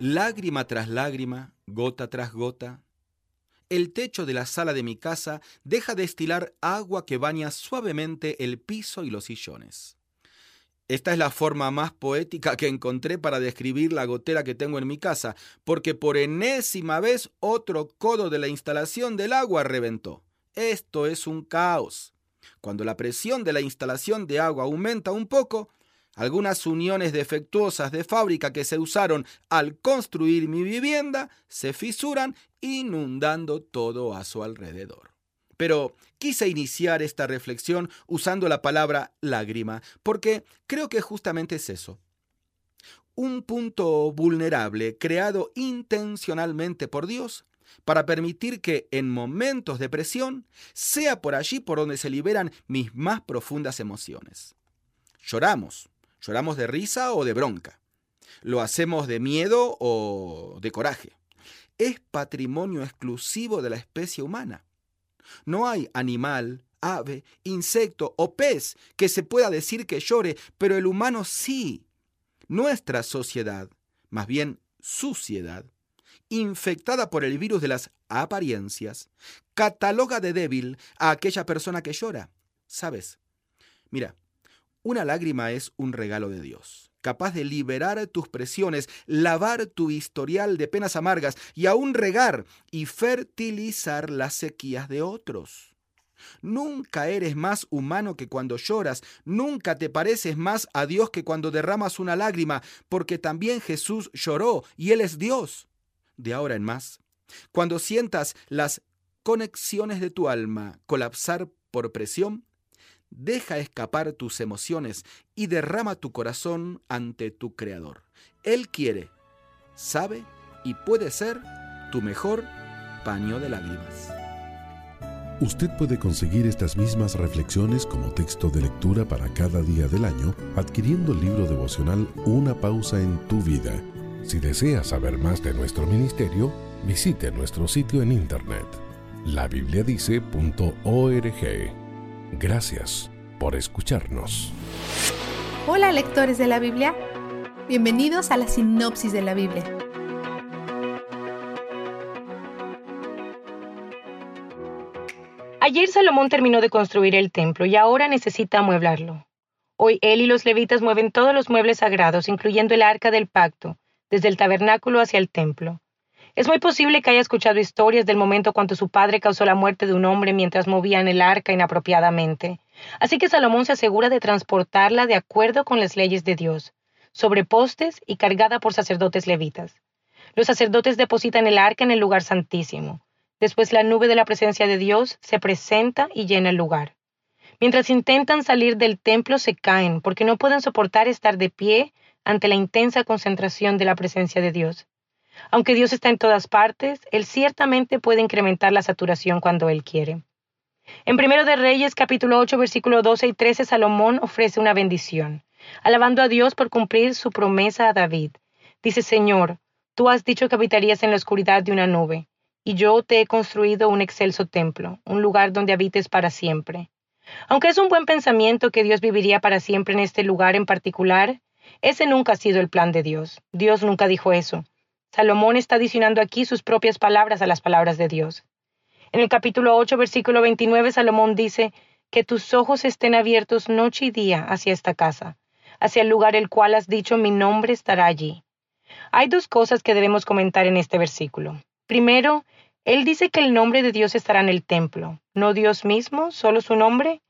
Lágrima tras lágrima, gota tras gota. El techo de la sala de mi casa deja destilar agua que baña suavemente el piso y los sillones. Esta es la forma más poética que encontré para describir la gotera que tengo en mi casa, porque por enésima vez otro codo de la instalación del agua reventó. Esto es un caos. Cuando la presión de la instalación de agua aumenta un poco, algunas uniones defectuosas de fábrica que se usaron al construir mi vivienda se fisuran inundando todo a su alrededor. Pero quise iniciar esta reflexión usando la palabra lágrima, porque creo que justamente es eso. Un punto vulnerable creado intencionalmente por Dios para permitir que en momentos de presión sea por allí por donde se liberan mis más profundas emociones. Lloramos, lloramos de risa o de bronca. Lo hacemos de miedo o de coraje. Es patrimonio exclusivo de la especie humana. No hay animal, ave, insecto o pez que se pueda decir que llore, pero el humano sí. Nuestra sociedad, más bien suciedad, infectada por el virus de las apariencias, cataloga de débil a aquella persona que llora. ¿Sabes? Mira, una lágrima es un regalo de Dios, capaz de liberar tus presiones, lavar tu historial de penas amargas y aún regar y fertilizar las sequías de otros. Nunca eres más humano que cuando lloras, nunca te pareces más a Dios que cuando derramas una lágrima, porque también Jesús lloró y Él es Dios de ahora en más, cuando sientas las conexiones de tu alma colapsar por presión, deja escapar tus emociones y derrama tu corazón ante tu Creador. Él quiere, sabe y puede ser tu mejor paño de lágrimas. Usted puede conseguir estas mismas reflexiones como texto de lectura para cada día del año adquiriendo el libro devocional Una pausa en tu vida si desea saber más de nuestro ministerio, visite nuestro sitio en internet labibliadice.org. Gracias por escucharnos. Hola lectores de la Biblia, bienvenidos a la sinopsis de la Biblia. Ayer Salomón terminó de construir el templo y ahora necesita amueblarlo. Hoy él y los levitas mueven todos los muebles sagrados, incluyendo el arca del pacto, desde el tabernáculo hacia el templo. Es muy posible que haya escuchado historias del momento cuando su padre causó la muerte de un hombre mientras movían el arca inapropiadamente. Así que Salomón se asegura de transportarla de acuerdo con las leyes de Dios, sobre postes y cargada por sacerdotes levitas. Los sacerdotes depositan el arca en el lugar santísimo. Después la nube de la presencia de Dios se presenta y llena el lugar. Mientras intentan salir del templo se caen porque no pueden soportar estar de pie ante la intensa concentración de la presencia de Dios. Aunque Dios está en todas partes, Él ciertamente puede incrementar la saturación cuando Él quiere. En Primero de Reyes, capítulo 8, versículo 12 y 13, Salomón ofrece una bendición, alabando a Dios por cumplir su promesa a David. Dice, Señor, tú has dicho que habitarías en la oscuridad de una nube, y yo te he construido un excelso templo, un lugar donde habites para siempre. Aunque es un buen pensamiento que Dios viviría para siempre en este lugar en particular, ese nunca ha sido el plan de Dios. Dios nunca dijo eso. Salomón está adicionando aquí sus propias palabras a las palabras de Dios. En el capítulo 8, versículo 29, Salomón dice, que tus ojos estén abiertos noche y día hacia esta casa, hacia el lugar el cual has dicho mi nombre estará allí. Hay dos cosas que debemos comentar en este versículo. Primero, él dice que el nombre de Dios estará en el templo, no Dios mismo, solo su nombre.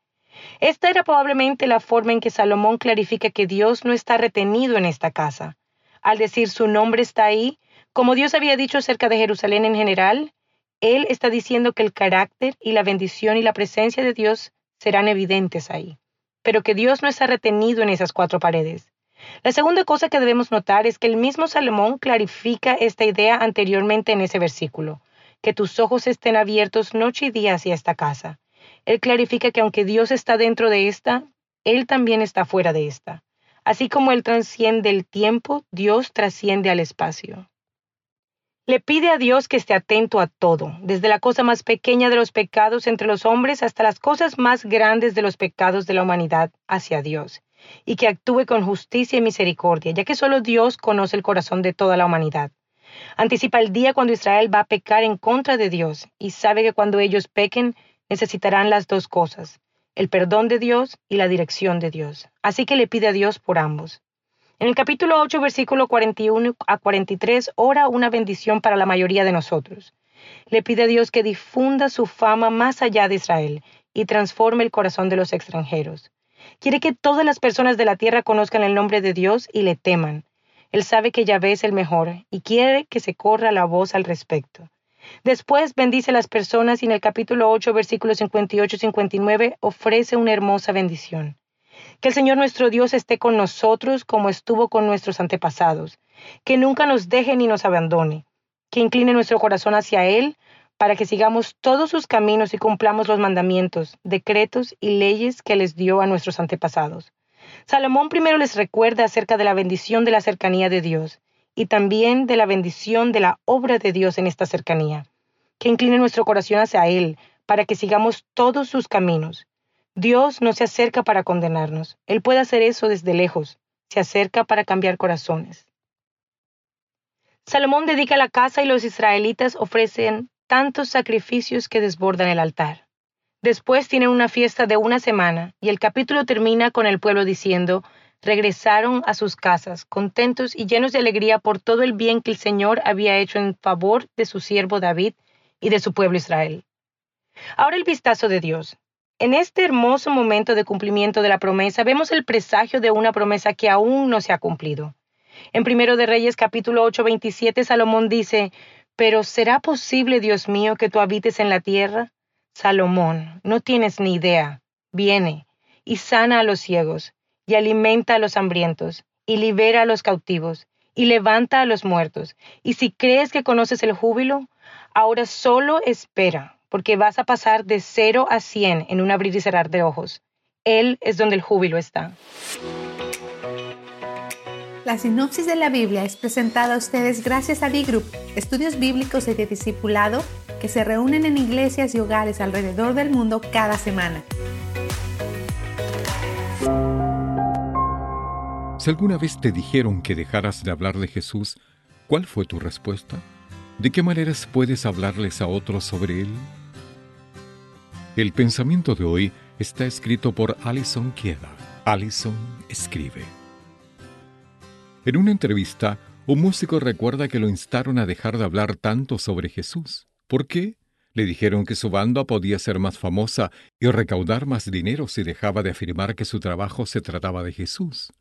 Esta era probablemente la forma en que Salomón clarifica que Dios no está retenido en esta casa. Al decir su nombre está ahí, como Dios había dicho acerca de Jerusalén en general, Él está diciendo que el carácter y la bendición y la presencia de Dios serán evidentes ahí, pero que Dios no está retenido en esas cuatro paredes. La segunda cosa que debemos notar es que el mismo Salomón clarifica esta idea anteriormente en ese versículo, que tus ojos estén abiertos noche y día hacia esta casa. Él clarifica que aunque Dios está dentro de esta, Él también está fuera de esta. Así como Él trasciende el tiempo, Dios trasciende al espacio. Le pide a Dios que esté atento a todo, desde la cosa más pequeña de los pecados entre los hombres hasta las cosas más grandes de los pecados de la humanidad hacia Dios, y que actúe con justicia y misericordia, ya que solo Dios conoce el corazón de toda la humanidad. Anticipa el día cuando Israel va a pecar en contra de Dios y sabe que cuando ellos pequen necesitarán las dos cosas, el perdón de Dios y la dirección de Dios. Así que le pide a Dios por ambos. En el capítulo 8, versículo 41 a 43, ora una bendición para la mayoría de nosotros. Le pide a Dios que difunda su fama más allá de Israel y transforme el corazón de los extranjeros. Quiere que todas las personas de la tierra conozcan el nombre de Dios y le teman. Él sabe que Yahvé es el mejor y quiere que se corra la voz al respecto. Después bendice a las personas y en el capítulo 8, versículos 58 y 59 ofrece una hermosa bendición. Que el Señor nuestro Dios esté con nosotros como estuvo con nuestros antepasados. Que nunca nos deje ni nos abandone. Que incline nuestro corazón hacia Él para que sigamos todos sus caminos y cumplamos los mandamientos, decretos y leyes que les dio a nuestros antepasados. Salomón primero les recuerda acerca de la bendición de la cercanía de Dios y también de la bendición de la obra de Dios en esta cercanía. Que incline nuestro corazón hacia Él para que sigamos todos sus caminos. Dios no se acerca para condenarnos. Él puede hacer eso desde lejos. Se acerca para cambiar corazones. Salomón dedica la casa y los israelitas ofrecen tantos sacrificios que desbordan el altar. Después tienen una fiesta de una semana y el capítulo termina con el pueblo diciendo, regresaron a sus casas, contentos y llenos de alegría por todo el bien que el Señor había hecho en favor de su siervo David y de su pueblo Israel. Ahora el vistazo de Dios. En este hermoso momento de cumplimiento de la promesa vemos el presagio de una promesa que aún no se ha cumplido. En Primero de Reyes capítulo 8, 27 Salomón dice, Pero ¿será posible, Dios mío, que tú habites en la tierra? Salomón, no tienes ni idea. Viene y sana a los ciegos, y alimenta a los hambrientos, y libera a los cautivos, y levanta a los muertos. Y si crees que conoces el júbilo, ahora solo espera, porque vas a pasar de cero a cien en un abrir y cerrar de ojos. Él es donde el júbilo está. La sinopsis de la Biblia es presentada a ustedes gracias a D-Group, estudios bíblicos y de discipulado que se reúnen en iglesias y hogares alrededor del mundo cada semana. Si alguna vez te dijeron que dejaras de hablar de Jesús, ¿cuál fue tu respuesta? ¿De qué maneras puedes hablarles a otros sobre Él? El pensamiento de hoy está escrito por Alison Quieda. Alison escribe. En una entrevista, un músico recuerda que lo instaron a dejar de hablar tanto sobre Jesús. ¿Por qué? Le dijeron que su banda podía ser más famosa y recaudar más dinero si dejaba de afirmar que su trabajo se trataba de Jesús.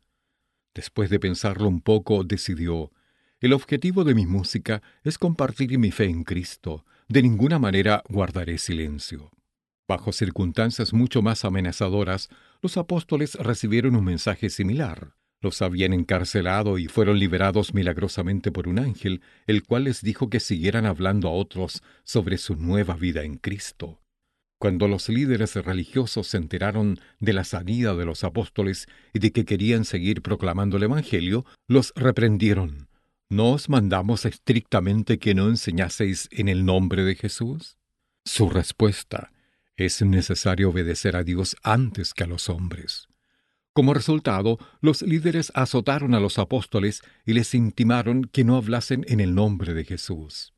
Después de pensarlo un poco, decidió, el objetivo de mi música es compartir mi fe en Cristo. De ninguna manera guardaré silencio. Bajo circunstancias mucho más amenazadoras, los apóstoles recibieron un mensaje similar. Los habían encarcelado y fueron liberados milagrosamente por un ángel, el cual les dijo que siguieran hablando a otros sobre su nueva vida en Cristo. Cuando los líderes religiosos se enteraron de la salida de los apóstoles y de que querían seguir proclamando el Evangelio, los reprendieron. ¿No os mandamos estrictamente que no enseñaseis en el nombre de Jesús? Su respuesta es necesario obedecer a Dios antes que a los hombres. Como resultado, los líderes azotaron a los apóstoles y les intimaron que no hablasen en el nombre de Jesús.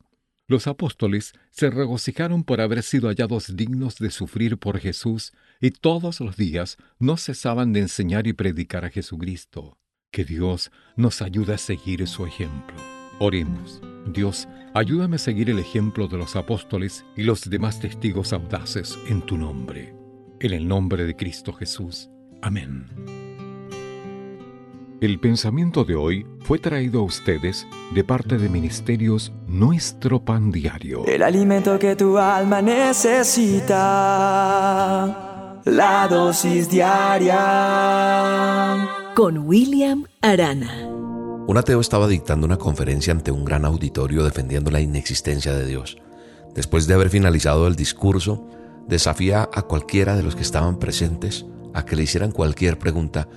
Los apóstoles se regocijaron por haber sido hallados dignos de sufrir por Jesús y todos los días no cesaban de enseñar y predicar a Jesucristo. Que Dios nos ayude a seguir su ejemplo. Oremos. Dios, ayúdame a seguir el ejemplo de los apóstoles y los demás testigos audaces en tu nombre. En el nombre de Cristo Jesús. Amén. El pensamiento de hoy fue traído a ustedes de parte de Ministerios Nuestro Pan Diario. El alimento que tu alma necesita. La dosis diaria. Con William Arana. Un ateo estaba dictando una conferencia ante un gran auditorio defendiendo la inexistencia de Dios. Después de haber finalizado el discurso, desafía a cualquiera de los que estaban presentes a que le hicieran cualquier pregunta,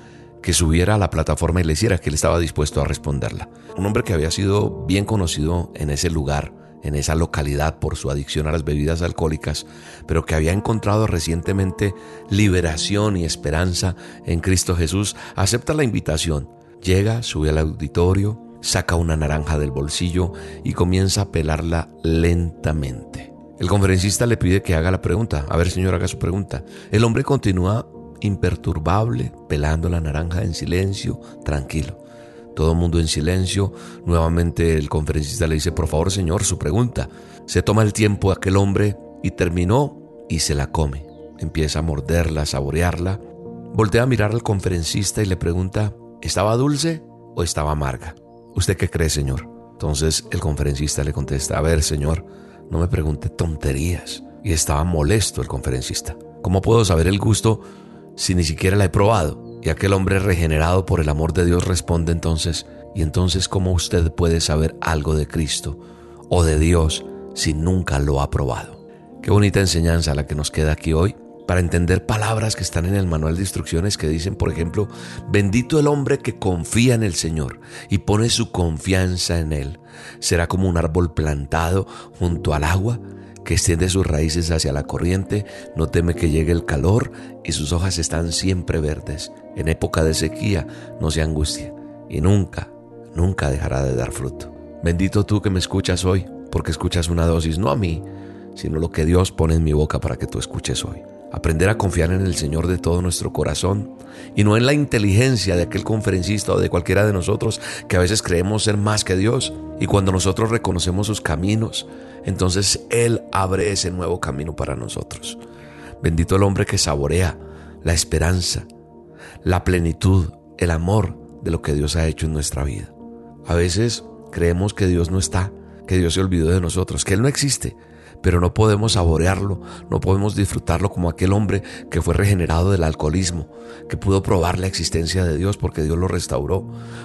que subiera a la plataforma y le hiciera que él estaba dispuesto a responderla. Un hombre que había sido bien conocido en ese lugar, en esa localidad por su adicción a las bebidas alcohólicas, pero que había encontrado recientemente liberación y esperanza en Cristo Jesús, acepta la invitación, llega, sube al auditorio, saca una naranja del bolsillo y comienza a pelarla lentamente. El conferencista le pide que haga la pregunta. A ver, señor, haga su pregunta. El hombre continúa imperturbable, pelando la naranja en silencio, tranquilo. Todo el mundo en silencio. Nuevamente el conferencista le dice, por favor, señor, su pregunta. Se toma el tiempo aquel hombre y terminó y se la come. Empieza a morderla, a saborearla. Voltea a mirar al conferencista y le pregunta, ¿estaba dulce o estaba amarga? ¿Usted qué cree, señor? Entonces el conferencista le contesta, a ver, señor, no me pregunte tonterías. Y estaba molesto el conferencista. ¿Cómo puedo saber el gusto si ni siquiera la he probado? Y aquel hombre regenerado por el amor de Dios responde entonces, ¿y entonces cómo usted puede saber algo de Cristo o de Dios si nunca lo ha probado? Qué bonita enseñanza la que nos queda aquí hoy para entender palabras que están en el manual de instrucciones que dicen, por ejemplo, bendito el hombre que confía en el Señor y pone su confianza en Él. Será como un árbol plantado junto al agua que extiende sus raíces hacia la corriente, no teme que llegue el calor y sus hojas están siempre verdes. En época de sequía no se angustia y nunca, nunca dejará de dar fruto. Bendito tú que me escuchas hoy, porque escuchas una dosis, no a mí, sino lo que Dios pone en mi boca para que tú escuches hoy aprender a confiar en el Señor de todo nuestro corazón y no en la inteligencia de aquel conferencista o de cualquiera de nosotros que a veces creemos ser más que Dios. Y cuando nosotros reconocemos sus caminos, entonces Él abre ese nuevo camino para nosotros. Bendito el hombre que saborea la esperanza, la plenitud, el amor de lo que Dios ha hecho en nuestra vida. A veces creemos que Dios no está, que Dios se olvidó de nosotros, que Él no existe, pero no podemos saborearlo, no podemos disfrutarlo como aquel hombre que fue regenerado del alcoholismo, que pudo probar la existencia de Dios porque Dios lo restauró.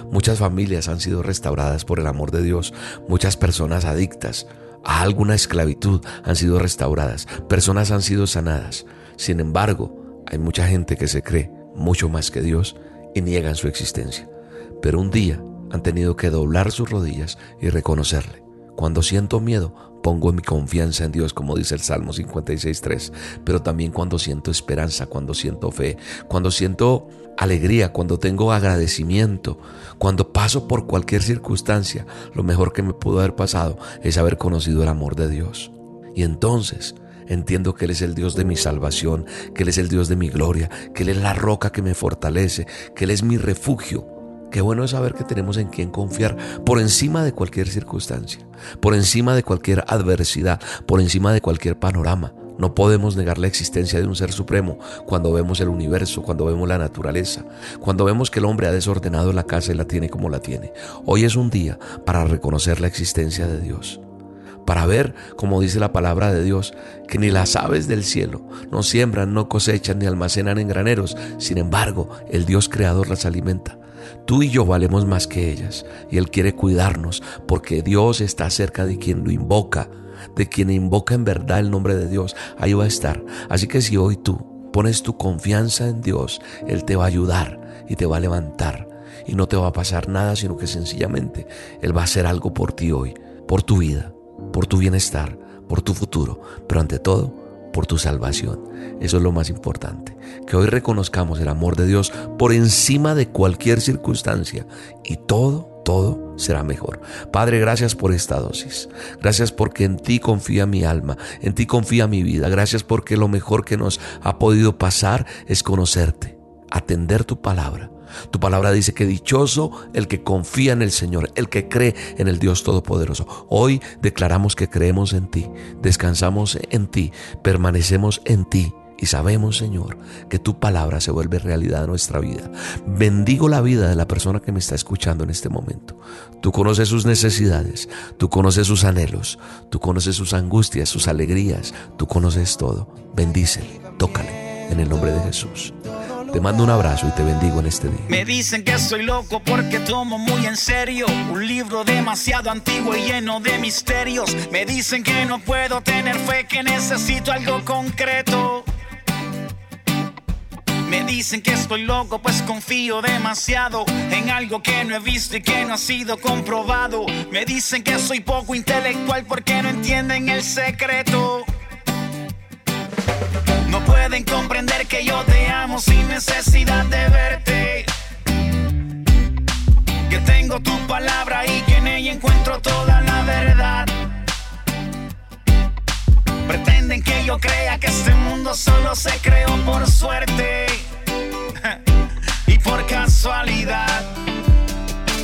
Muchas familias han sido restauradas por el amor de Dios, muchas personas adictas a alguna esclavitud han sido restauradas, personas han sido sanadas. Sin embargo, hay mucha gente que se cree mucho más que Dios y niegan su existencia. Pero un día han tenido que doblar sus rodillas y reconocerle. Cuando siento miedo, Pongo mi confianza en Dios, como dice el Salmo 56.3, pero también cuando siento esperanza, cuando siento fe, cuando siento alegría, cuando tengo agradecimiento, cuando paso por cualquier circunstancia, lo mejor que me pudo haber pasado es haber conocido el amor de Dios. Y entonces entiendo que Él es el Dios de mi salvación, que Él es el Dios de mi gloria, que Él es la roca que me fortalece, que Él es mi refugio Qué bueno es saber que tenemos en quien confiar por encima de cualquier circunstancia, por encima de cualquier adversidad, por encima de cualquier panorama. No podemos negar la existencia de un ser supremo cuando vemos el universo, cuando vemos la naturaleza, cuando vemos que el hombre ha desordenado la casa y la tiene como la tiene. Hoy es un día para reconocer la existencia de Dios para ver, como dice la palabra de Dios, que ni las aves del cielo no siembran, no cosechan ni almacenan en graneros. Sin embargo, el Dios creador las alimenta. Tú y yo valemos más que ellas y Él quiere cuidarnos porque Dios está cerca de quien lo invoca, de quien invoca en verdad el nombre de Dios. Ahí va a estar. Así que si hoy tú pones tu confianza en Dios, Él te va a ayudar y te va a levantar. Y no te va a pasar nada, sino que sencillamente Él va a hacer algo por ti hoy, por tu vida, por tu bienestar, por tu futuro, pero ante todo, por tu salvación. Eso es lo más importante. Que hoy reconozcamos el amor de Dios por encima de cualquier circunstancia y todo, todo será mejor. Padre, gracias por esta dosis. Gracias porque en ti confía mi alma, en ti confía mi vida. Gracias porque lo mejor que nos ha podido pasar es conocerte, atender tu palabra tu palabra dice que dichoso el que confía en el Señor, el que cree en el Dios Todopoderoso. Hoy declaramos que creemos en ti, descansamos en ti, permanecemos en ti. Y sabemos, Señor, que tu palabra se vuelve realidad en nuestra vida. Bendigo la vida de la persona que me está escuchando en este momento. Tú conoces sus necesidades, tú conoces sus anhelos, tú conoces sus angustias, sus alegrías, tú conoces todo. Bendícele, tócale en el nombre de Jesús. Te mando un abrazo y te bendigo en este día. Me dicen que soy loco porque tomo muy en serio un libro demasiado antiguo y lleno de misterios. Me dicen que no puedo tener fe, que necesito algo concreto. Me dicen que estoy loco, pues confío demasiado en algo que no he visto y que no ha sido comprobado. Me dicen que soy poco intelectual porque no entienden el secreto pueden comprender que yo te amo sin necesidad de verte. Que tengo tu palabra y que en ella encuentro toda la verdad. Pretenden que yo crea que este mundo solo se creó por suerte y por casualidad.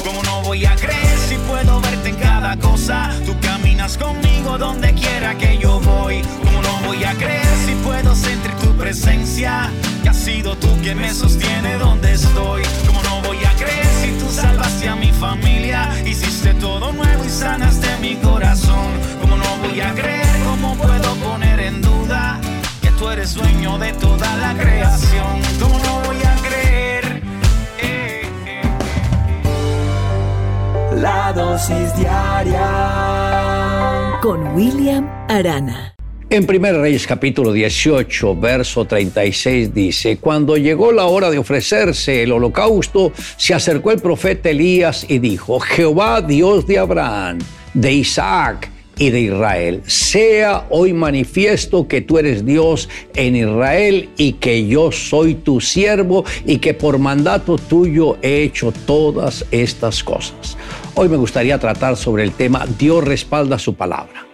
¿Cómo no voy a creer si puedo verte en cada cosa? Tú caminas conmigo donde quiera que yo voy. Como no voy a creer si puedo sentir tu presencia? Que has sido tú que me sostiene donde estoy. Como no voy a creer si tú salvaste a mi familia? Hiciste todo nuevo y sanaste mi corazón. Como no voy a creer, cómo puedo poner en duda que tú eres dueño de toda la creación. Como no voy a creer. La dosis diaria con William Arana. En 1 Reyes capítulo 18, verso 36 dice, Cuando llegó la hora de ofrecerse el holocausto, se acercó el profeta Elías y dijo, Jehová Dios de Abraham, de Isaac y de Israel, sea hoy manifiesto que tú eres Dios en Israel y que yo soy tu siervo y que por mandato tuyo he hecho todas estas cosas. Hoy me gustaría tratar sobre el tema Dios respalda su palabra.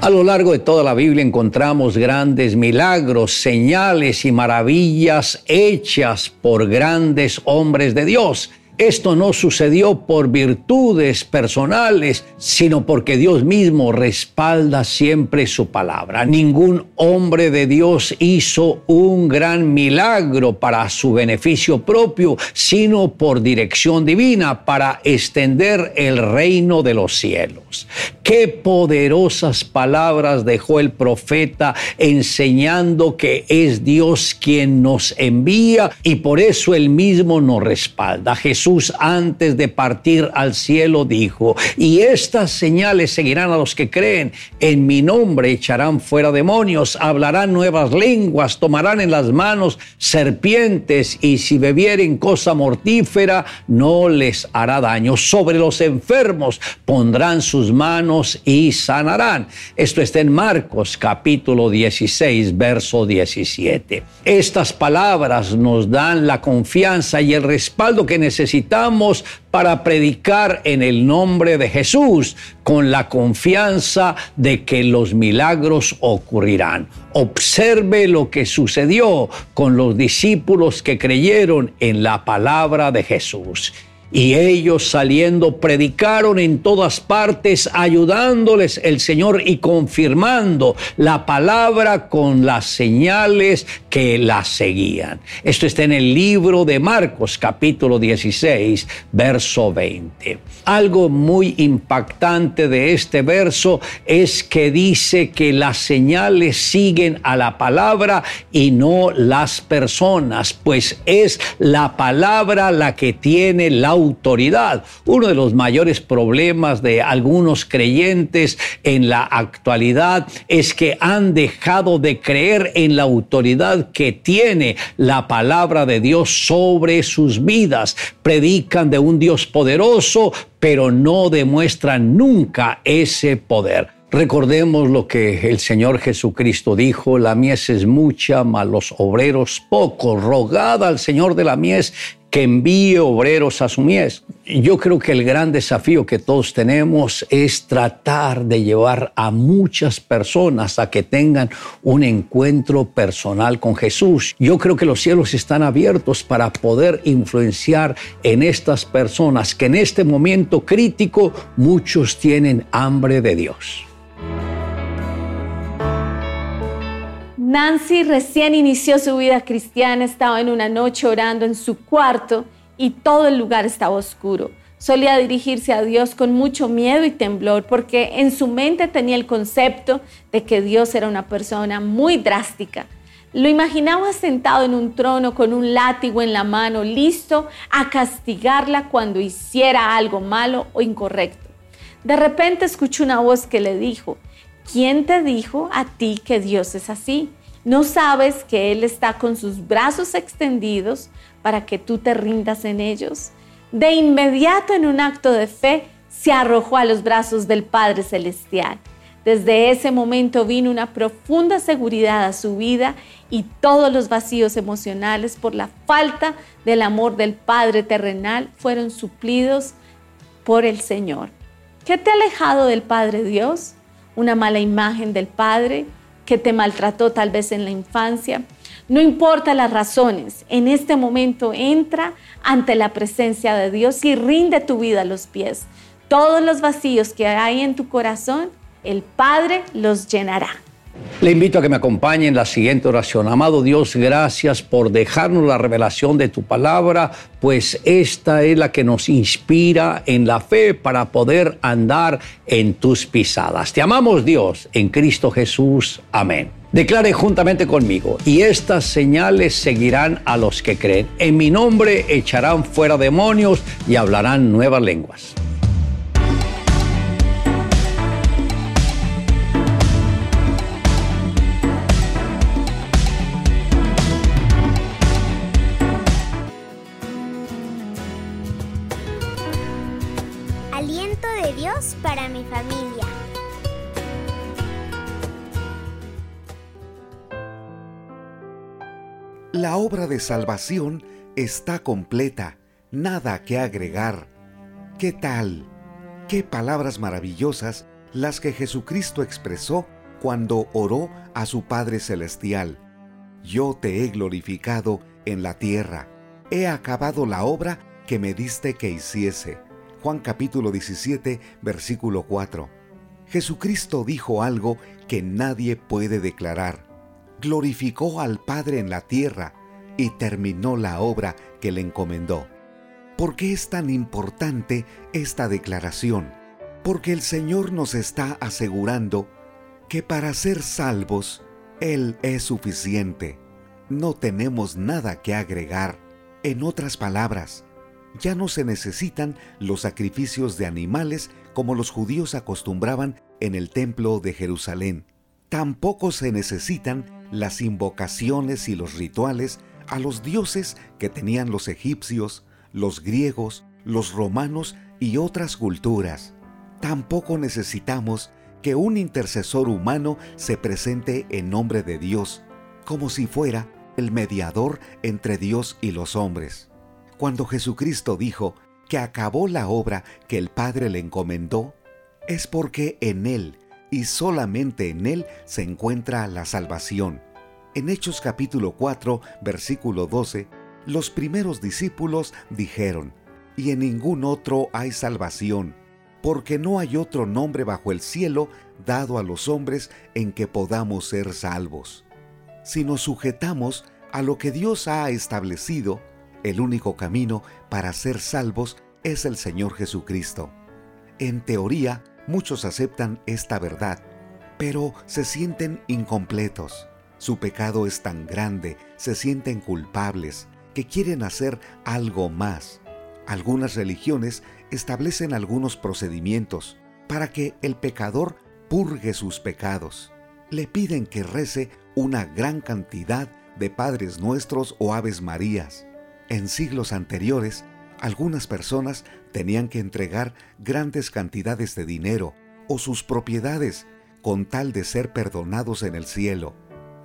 A lo largo de toda la Biblia encontramos grandes milagros, señales y maravillas hechas por grandes hombres de Dios. Esto no sucedió por virtudes personales, sino porque Dios mismo respalda siempre su palabra. Ningún hombre de Dios hizo un gran milagro para su beneficio propio, sino por dirección divina para extender el reino de los cielos. Qué poderosas palabras dejó el profeta enseñando que es Dios quien nos envía y por eso él mismo nos respalda. Jesús Jesús antes de partir al cielo dijo, y estas señales seguirán a los que creen, en mi nombre echarán fuera demonios, hablarán nuevas lenguas, tomarán en las manos serpientes y si bebieren cosa mortífera no les hará daño. Sobre los enfermos pondrán sus manos y sanarán. Esto está en Marcos capítulo 16, verso 17. Estas palabras nos dan la confianza y el respaldo que necesitamos para predicar en el nombre de Jesús con la confianza de que los milagros ocurrirán. Observe lo que sucedió con los discípulos que creyeron en la palabra de Jesús. Y ellos saliendo predicaron en todas partes, ayudándoles el Señor y confirmando la palabra con las señales que la seguían. Esto está en el libro de Marcos capítulo 16, verso 20. Algo muy impactante de este verso es que dice que las señales siguen a la palabra y no las personas, pues es la palabra la que tiene la autoridad. Uno de los mayores problemas de algunos creyentes en la actualidad es que han dejado de creer en la autoridad que tiene la palabra de Dios sobre sus vidas. Predican de un Dios poderoso, pero no demuestran nunca ese poder. Recordemos lo que el Señor Jesucristo dijo, la mies es mucha, mas los obreros pocos. Rogad al Señor de la mies que envíe obreros a su mies. Yo creo que el gran desafío que todos tenemos es tratar de llevar a muchas personas a que tengan un encuentro personal con Jesús. Yo creo que los cielos están abiertos para poder influenciar en estas personas que en este momento crítico muchos tienen hambre de Dios. Nancy recién inició su vida cristiana, estaba en una noche orando en su cuarto y todo el lugar estaba oscuro. Solía dirigirse a Dios con mucho miedo y temblor porque en su mente tenía el concepto de que Dios era una persona muy drástica. Lo imaginaba sentado en un trono con un látigo en la mano, listo a castigarla cuando hiciera algo malo o incorrecto. De repente escuchó una voz que le dijo, ¿quién te dijo a ti que Dios es así? No sabes que Él está con sus brazos extendidos para que tú te rindas en ellos. De inmediato en un acto de fe se arrojó a los brazos del Padre Celestial. Desde ese momento vino una profunda seguridad a su vida y todos los vacíos emocionales por la falta del amor del Padre terrenal fueron suplidos por el Señor. ¿Qué te ha alejado del Padre Dios? ¿Una mala imagen del Padre que te maltrató tal vez en la infancia? No importa las razones, en este momento entra ante la presencia de Dios y rinde tu vida a los pies. Todos los vacíos que hay en tu corazón, el Padre los llenará. Le invito a que me acompañe en la siguiente oración. Amado Dios, gracias por dejarnos la revelación de tu palabra, pues esta es la que nos inspira en la fe para poder andar en tus pisadas. Te amamos Dios en Cristo Jesús. Amén. Declare juntamente conmigo, y estas señales seguirán a los que creen. En mi nombre echarán fuera demonios y hablarán nuevas lenguas. La obra de salvación está completa, nada que agregar. ¿Qué tal? Qué palabras maravillosas las que Jesucristo expresó cuando oró a su Padre Celestial. Yo te he glorificado en la tierra, he acabado la obra que me diste que hiciese. Juan capítulo 17, versículo 4. Jesucristo dijo algo que nadie puede declarar glorificó al Padre en la tierra y terminó la obra que le encomendó. ¿Por qué es tan importante esta declaración? Porque el Señor nos está asegurando que para ser salvos, Él es suficiente. No tenemos nada que agregar. En otras palabras, ya no se necesitan los sacrificios de animales como los judíos acostumbraban en el templo de Jerusalén. Tampoco se necesitan las invocaciones y los rituales a los dioses que tenían los egipcios, los griegos, los romanos y otras culturas. Tampoco necesitamos que un intercesor humano se presente en nombre de Dios, como si fuera el mediador entre Dios y los hombres. Cuando Jesucristo dijo que acabó la obra que el Padre le encomendó, es porque en Él y solamente en Él se encuentra la salvación. En Hechos capítulo 4, versículo 12, los primeros discípulos dijeron, y en ningún otro hay salvación, porque no hay otro nombre bajo el cielo dado a los hombres en que podamos ser salvos. Si nos sujetamos a lo que Dios ha establecido, el único camino para ser salvos es el Señor Jesucristo. En teoría, muchos aceptan esta verdad, pero se sienten incompletos. Su pecado es tan grande, se sienten culpables, que quieren hacer algo más. Algunas religiones establecen algunos procedimientos para que el pecador purgue sus pecados. Le piden que rece una gran cantidad de Padres Nuestros o Aves Marías. En siglos anteriores, algunas personas tenían que entregar grandes cantidades de dinero o sus propiedades con tal de ser perdonados en el cielo.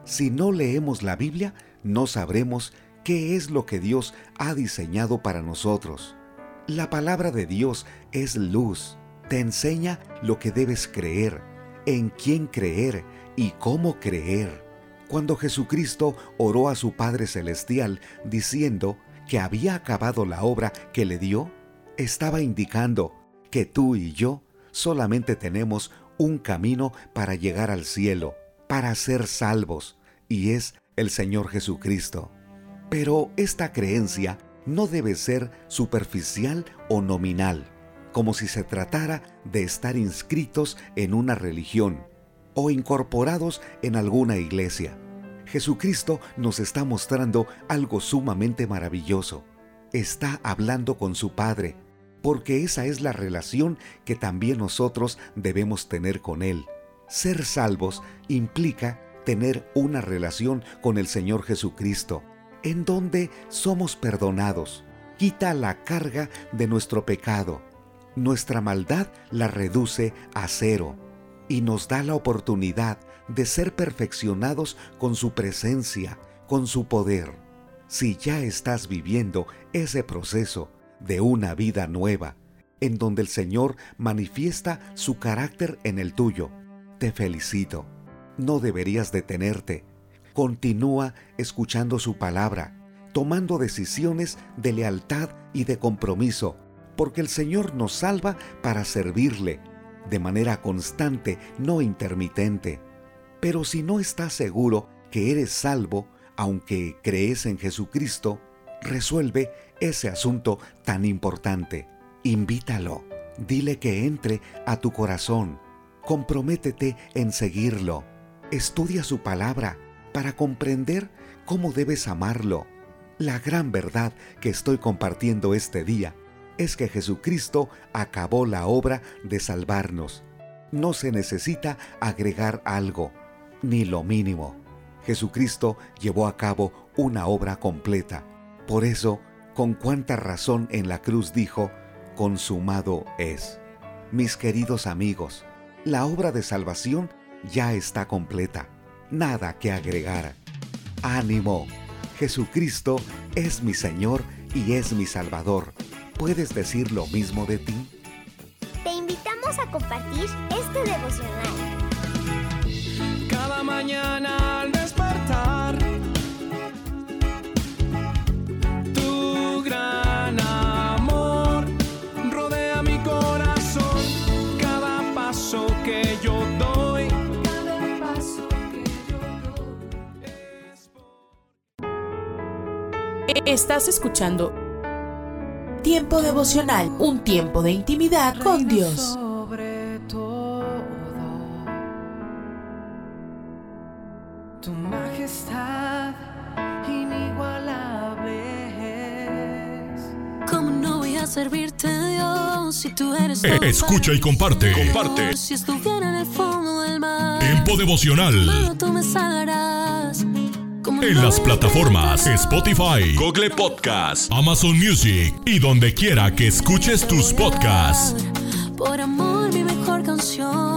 Si no leemos la Biblia, no sabremos qué es lo que Dios ha diseñado para nosotros. La palabra de Dios es luz, te enseña lo que debes creer, en quién creer y cómo creer. Cuando Jesucristo oró a su Padre Celestial diciendo que había acabado la obra que le dio, estaba indicando que tú y yo solamente tenemos un camino para llegar al cielo, para ser salvos, y es el Señor Jesucristo. Pero esta creencia no debe ser superficial o nominal, como si se tratara de estar inscritos en una religión o incorporados en alguna iglesia. Jesucristo nos está mostrando algo sumamente maravilloso. Está hablando con su Padre, porque esa es la relación que también nosotros debemos tener con Él. Ser salvos implica tener una relación con el Señor Jesucristo, en donde somos perdonados. Quita la carga de nuestro pecado. Nuestra maldad la reduce a cero. y nos da la oportunidad de ser perfeccionados con su presencia, con su poder. Si ya estás viviendo ese proceso de una vida nueva, en donde el Señor manifiesta su carácter en el tuyo, te felicito. No deberías detenerte. Continúa escuchando su palabra, tomando decisiones de lealtad y de compromiso, porque el Señor nos salva para servirle, de manera constante, no intermitente. Pero si no estás seguro que eres salvo, aunque crees en Jesucristo, resuelve ese asunto tan importante. Invítalo, dile que entre a tu corazón, comprométete en seguirlo, estudia su palabra para comprender cómo debes amarlo. La gran verdad que estoy compartiendo este día es que Jesucristo acabó la obra de salvarnos. No se necesita agregar algo, ni lo mínimo. Jesucristo llevó a cabo una obra completa. Por eso, con cuánta razón en la cruz dijo, consumado es. Mis queridos amigos, la obra de salvación ya está completa. Nada que agregar. Ánimo. Jesucristo es mi Señor y es mi Salvador. ¿Puedes decir lo mismo de ti? Te invitamos a compartir este devocional. Mañana al despertar, tu gran amor rodea mi corazón. Cada paso que yo doy, cada paso que yo doy. Estás escuchando Tiempo devocional, un tiempo de intimidad con Dios. Escucha y comparte. Comparte. Si estuviera en el fondo del mar, Tiempo devocional. solo tú me salvarás. ¿Cómo En las plataformas Spotify, Google Podcast, Amazon Music y donde quiera que escuches tus podcasts. Por amor, mi mejor canción.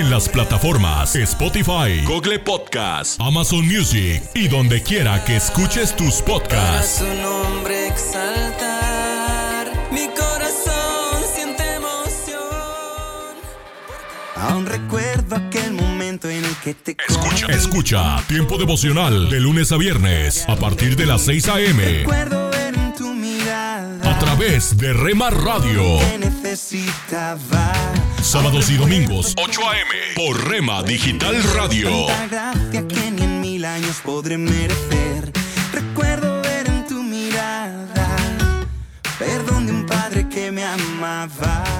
Para. En las plataformas Spotify, Google Podcast, Amazon Music y donde quiera que escuches tus Para podcasts. tu nombre exaltar. Mi corazón siente emoción. Aún recuerdo aquel momento en el que te Escucha, escucha, tiempo devocional de lunes a viernes a partir de las 6 a.m. Recuerdo ver en tu mirada A través de Rema Radio. necesitaba. Sábados y domingos, 8 a.m. por Rema Digital Radio. Tanta gracia que ni en mil años podré merecer. Recuerdo ver en tu mirada perdón de un padre que me amaba.